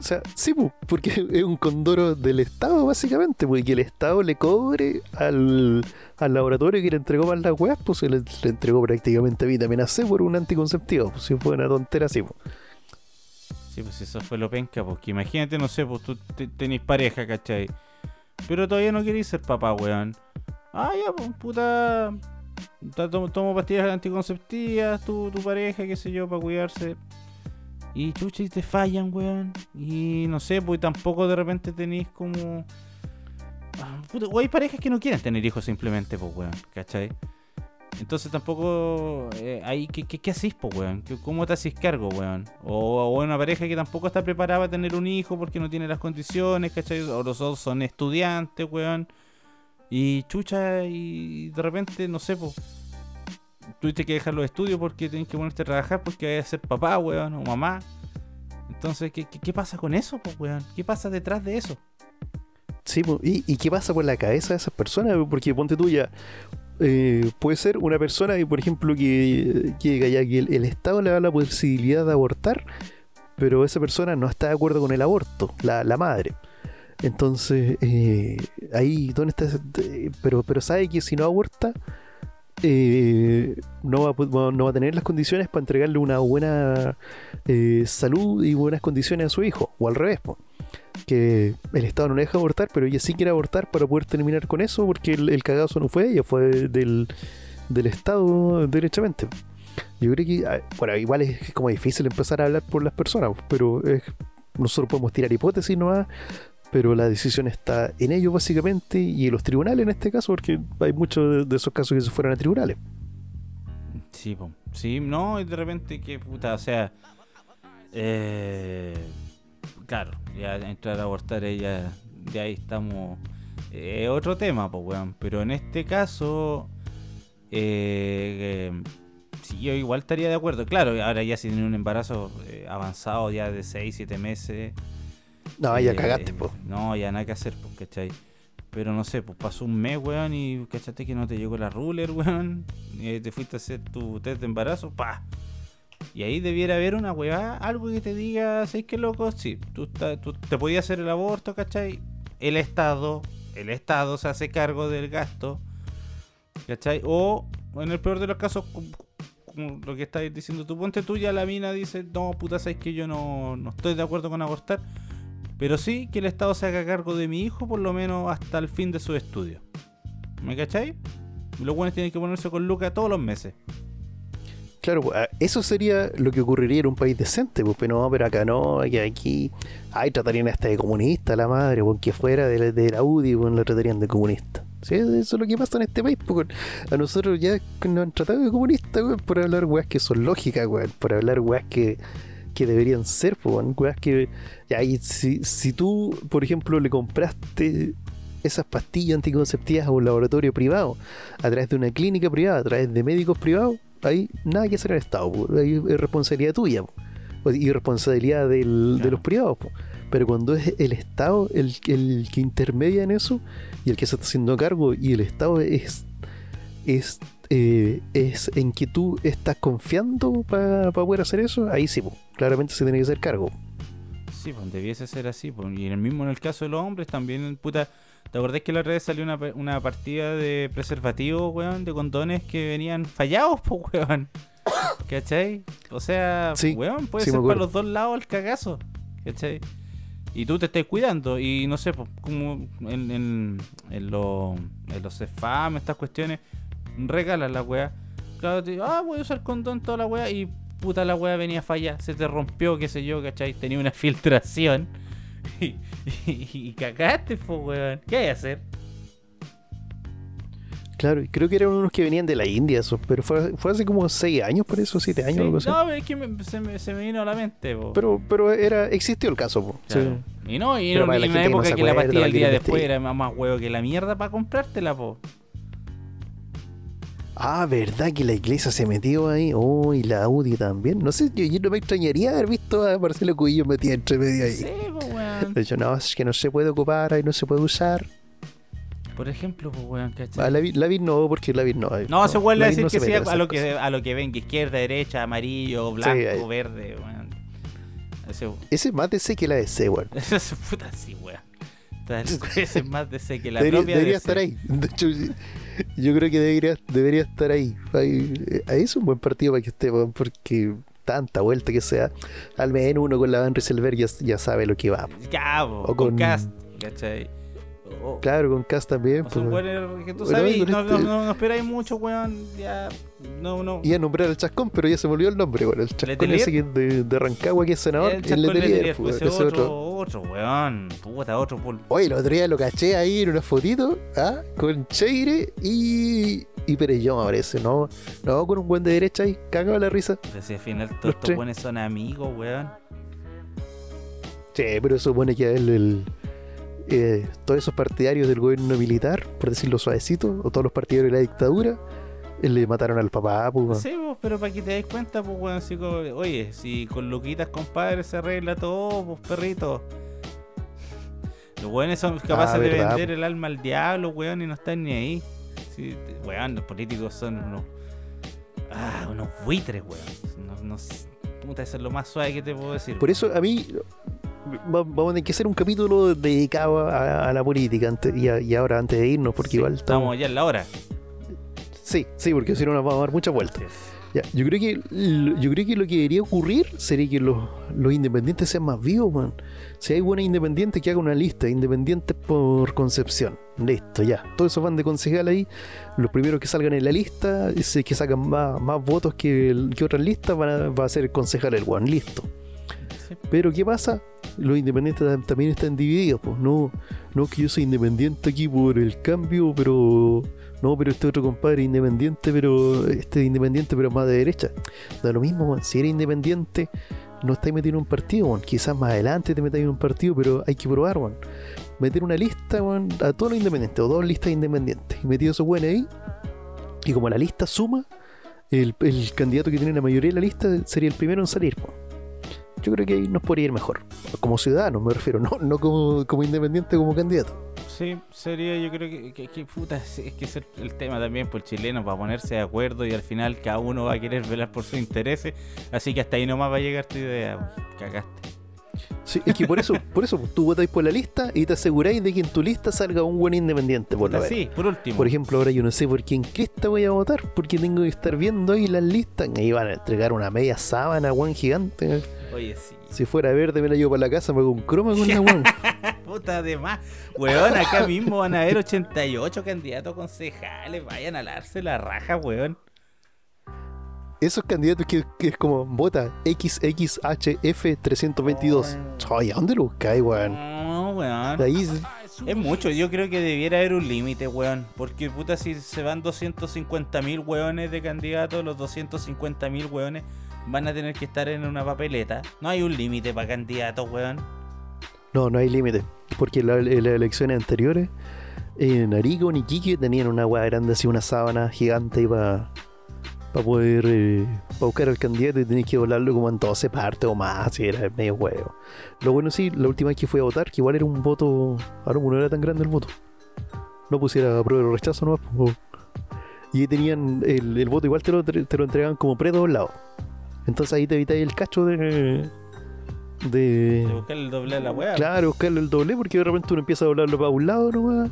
O sea, sí, po, porque es un condoro del Estado, básicamente, porque el Estado le cobre al, al laboratorio que le entregó más las weas, pues le, le entregó prácticamente vitamina C por un anticonceptivo, pues si fue una tontera así, po. Sí, pues eso fue lo penca, porque imagínate, no sé, pues tú te- tenés pareja, ¿cachai? Pero todavía no queréis ser papá, weón. Ah, ya, pues, puta. ta- Tomo, tomo pastillas anticonceptivas, tu, tu pareja, qué sé yo, para cuidarse. Y chucha, y te fallan, weón. Y no sé, pues tampoco de repente tenéis como. Ah, o hay parejas que no quieren tener hijos simplemente, pues, weón, ¿cachai? Entonces tampoco eh, ahí, ¿qué, qué, qué hacís, po, weón? ¿Qué- ¿Cómo te hacís cargo, weón? O, o una pareja que tampoco está preparada para tener un hijo porque no tiene las condiciones, ¿cachai? O los dos son estudiantes, weón. Y chucha, y de repente, no sé, pues. Tuviste que dejar los estudios porque tienes que ponerte a trabajar porque vas a ser papá, weón, o mamá. Entonces, ¿qué, pasa con eso, pues, weón? ¿Qué pasa detrás de eso? Sí, po, ¿y, qué pasa por la cabeza de esas personas? Porque ponte tuya, eh, puede ser una persona, que, por ejemplo, que, que que el, el Estado le da la posibilidad de abortar, pero esa persona no está de acuerdo con el aborto, la, la madre. Entonces, eh, ahí, ¿dónde está? ese- eh, Pero, pero sabe que si no aborta, eh, no, va, no va a tener las condiciones para entregarle una buena eh, salud y buenas condiciones a su hijo, o al revés, que el Estado no le deja abortar, pero ella sí quiere abortar para poder terminar con eso, porque el, cagazo no fue ella, fue del, del Estado derechamente. Yo creo que, ah, bueno, igual es como difícil empezar a hablar por las personas, pero nosotros podemos tirar hipótesis nomás, pero la decisión está en ellos básicamente y en los tribunales en este caso, porque hay muchos de, esos casos que se fueron a tribunales. Sí. Sí, no, y de repente, que puta, o sea. Eh, claro, ya entrar a abortar ella, de ahí estamos. eh, otro tema, pues, weón. Pero en este caso. Eh, eh, sí, yo igual estaría de acuerdo. Claro, ahora ya si tiene un embarazo eh, avanzado, ya de 6, 7 meses. No, ya eh, cagaste, po. No, ya nada que hacer, pues, ¿cachai? Pero no sé, pues pasó un mes, weón, y cachaste que no te llegó la ruler, weón. Y te fuiste a hacer tu test de embarazo, pa. Y ahí debiera haber una weá, algo que te diga, ¿sabes qué loco? Sí, tú, está- tú te podías hacer el aborto, ¿cachai? El Estado, el Estado se hace cargo del gasto, ¿cachai? O, en el peor de los casos, como lo que estás diciendo tú, ponte tú ya la mina dice, no, puta, sabes que yo no, no estoy de acuerdo con abortar. Pero sí que el Estado se haga cargo de mi hijo por lo menos hasta el fin de su estudio. ¿Me cachai? Y Los buenos tienen que ponerse con Luca todos los meses. Claro, pues, ah, eso sería lo que ocurriría en un país decente, pues, pero no, pero acá no, que aquí, ay, tratarían hasta de comunista la madre, pues, que fuera de la, UDI, pues, la tratarían de comunista. Sí, eso es lo que pasa en este país, pues, a nosotros ya nos han tratado de comunistas, weón, por hablar weas que son lógicas, weón, por hablar weas que, que deberían ser, pues, weas que, si, si tú, por ejemplo, le compraste esas pastillas anticonceptivas a un laboratorio privado, a través de una clínica privada, a través de médicos privados, ahí nada que hacer al Estado, po. ahí es responsabilidad tuya po. Y responsabilidad del- de los privados. po. Pero cuando es el Estado el, el que intermedia en eso y el que se está haciendo cargo y el Estado es es, eh, es en que tú estás confiando para poder hacer eso, ahí sí, po. claramente se tiene que hacer cargo. Sí, pues debiese ser así. Pues. Y en el mismo en el caso de los hombres también, puta. ¿Te acordás que la otra vez salió una, una partida de preservativos, weón, de condones que venían fallados, pues, weón? ¿Cachai? O sea, Sí, weón, puede sí ser para los dos lados el cagazo. ¿Cachai? Y tú te estás cuidando. Y no sé, pues, como en, en, en, los- en los CEFAM, estas cuestiones, regalas la weá. Claro, te digo, ah, voy a usar condón toda la weá. Y puta, la weá venía falla. Se te rompió, qué sé yo, ¿cachai? Tenía una filtración. Y, y, y cagaste, pues, weón. ¿Qué hay que hacer? Claro, y creo que eran unos que venían de la India, eso, pero fue, fue hace como 6 años por eso, 7 años, Sí, algo así. No, es que me- se, me, se me vino a la mente, po. Pero, pero era, existió el caso, po. Claro. Sí. Y no, y era una gente que no época que la pastilla el día después era más, más huevo que la mierda para comprártela, po. Ah, ¿verdad que la iglesia se metió ahí? Oh, y la Audi también. No sé, yo, yo no me extrañaría haber visto a Marcelo Cubillo metido entre medio ahí. Sí, po, weón. De hecho, no, es que no se puede ocupar, ahí no se puede usar. Por ejemplo, pues, weón, ¿cachai? la, la Vid no, porque la no. ahí No, se vuelve a decir no que sí a, lo que, cosas. a lo que venga, izquierda, derecha, amarillo, blanco, verde, weón. Ese, Ese es más DC que la DC, weón. ese es puta sí, weón. Ese es más de ese que la debería propia debería DC. estar ahí. De hecho, yo creo que debería, debería estar ahí. Ahí, eh, ahí es un buen partido para que esté, porque tanta vuelta que sea, al menos uno con la Van Rieselberg ya, ya sabe lo que va. Ya, O con, con- cast, ¿cachai? O- Claro, con Cast también. O sea, pues, que tú Bueno, sabes, no, este- no, no, no esperáis mucho, weón. Ya No, no. Iba a nombrar al Chascón, pero ya se me olvidó el nombre, weón. El Chascón ese que de, de Rancagua, que es senador. El El, Letelier, pues, ese otro. otro, weón. Puta, otro pul- Oye, el otro día lo caché ahí en una fotito, ¿ah? Con Cheire y. Y Perellón, me parece, ¿no? No, con un buen de derecha ahí, cagado la risa. Pero si al final todos Los estos buenos son amigos, weón. Sí, pero eso supone que el, el- eh, todos esos partidarios del gobierno militar, por decirlo suavecito, o todos los partidarios de la dictadura, le mataron al papá, pues. Sí, pues, pero para que te des cuenta, pues, weón, así como, oye, si con Luquitas, compadre, se arregla todo, pues, perrito. Los weones son capaces Ah, de vender el alma al diablo, weón, y no están ni ahí. Sí, weón, los políticos son unos. Ah, unos buitres, weón. No, no puta, eso es lo más suave que te puedo decir. Por eso a mí va- vamos a tener que hacer un capítulo dedicado a, a la política antes, y, a- y ahora antes de irnos, porque Sí, igual estamos... estamos ya en la hora. Sí, sí, porque si no nos vamos a dar muchas vueltas. Ya, yo creo que lo- yo creo que lo que debería ocurrir sería que los, los independientes sean más vivos, man. Si hay buena independiente que haga una lista, independientes por concepción. Listo, ya. Todos esos van de concejal ahí. Los primeros que salgan en la lista, que sacan más, más votos que, que otras listas, van a, va a ser concejal el one. Listo. Pero ¿qué pasa? Los independientes tam- también están divididos, pues no, no que yo soy independiente aquí por el cambio, pero no, pero este otro compadre independiente, pero este es independiente, pero más de derecha. Da lo mismo, weón. si eres independiente, no estáis metido en un partido, weón. quizás más adelante te metáis en un partido, pero hay que probar, weón. meter una lista weón, a todos los independientes, o dos listas independientes, y metido esos weones ahí, y como la lista suma, el, candidato que tiene la mayoría de la lista sería el primero en salir. weón. Yo creo que ahí nos podría ir mejor. Como ciudadanos, me refiero, no, no como, como independiente, como candidato. Sí, sería, yo creo que, que, que puta, es, que es el, el tema también por chileno para ponerse de acuerdo y al final cada uno va a querer velar por sus intereses. Así que hasta ahí nomás va a llegar tu idea. weón. Cagaste. Sí, es que por eso, por eso tú votáis por la lista y te aseguráis de que en tu lista salga un buen independiente, por la vez. sí, por último. Por ejemplo, ahora yo no sé por quién cresta voy a votar, porque tengo que estar viendo ahí las listas. Ahí van a entregar una media sábana, weón, gigante. Oye, sí. Si fuera verde me la llevo para la casa, me hago un croma con la weón. Puta de más. Weón, acá mismo van a haber 88 candidatos concejales. Vayan a darse la raja, weón. Esos candidatos que, que es como vota XXHF322. Ay, ¿a dónde lo buscáis, weón? No, weón. De ahí Es mucho, yo creo que debiera haber un límite, weón. Porque puta, si se van 250 mil weones de candidatos, los 250 mil weones van a tener que estar en una papeleta. No hay un límite para candidatos, weón. No, no hay límite. Porque en en las elecciones anteriores, en Arico ni Iquique tenían una hueá grande así, una sábana gigante para poder eh, pa buscar al candidato y tenías que volarlo como en 12 partes o más, era medio huevo. Lo bueno sí, la última vez que fui a votar, que igual era un voto, ahora no era tan grande el voto. No pusiera a prueba o rechazo po. Y tenían el, el voto igual te lo, te lo entregaban como predoblado. Entonces ahí te evitáis el cacho de... De, De buscar el doble de la weá. Claro, buscarle el doble porque de repente uno empieza a doblarlo para un lado nomás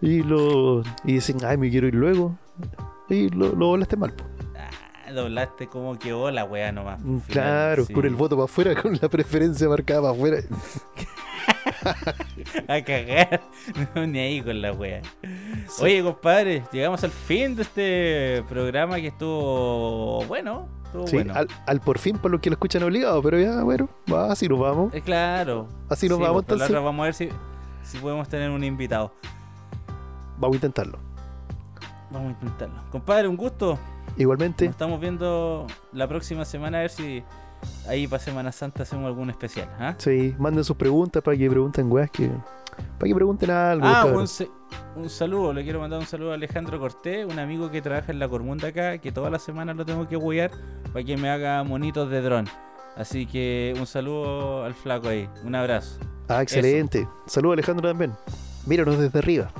y lo y dicen, ay, me quiero ir luego y lo, lo doblaste mal. po. Ah, doblaste como que la weá nomás. Final, Claro, sí. con el voto para afuera, con la preferencia marcada para afuera. A cagar. No, ni ahí con la wea. Oye, compadre, llegamos al fin de este programa que estuvo bueno. Estuvo Sí, bueno. al, al por fin por los que lo escuchan obligado, pero ya, bueno, va, así nos vamos. Eh, claro. Así nos Sí, vamos pues, la entonces. otra vamos a ver si, si podemos tener un invitado. Vamos a intentarlo. Vamos a intentarlo. Compadre, un gusto. Igualmente, Nos estamos viendo la próxima semana a ver si ahí para Semana Santa hacemos algún especial. ¿ah? sí, manden sus preguntas para que pregunten weas que. Para que pregunten algo. Ah, un, saludo, le quiero mandar un saludo a Alejandro Cortés, un amigo que trabaja en la Cormunda acá, que todas las semanas lo tengo que huear para que me haga monitos de dron. Así que un saludo al flaco ahí, un abrazo. Ah, excelente. Saludos Alejandro también. Míranos desde arriba.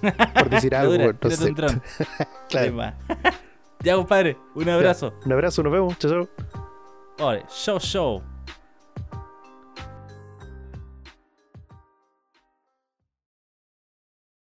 Por decir algo, Dura, no sé. Claro. Ya, compadre, un abrazo. Un abrazo, nos vemos. Chao, chao. Olha, show, show.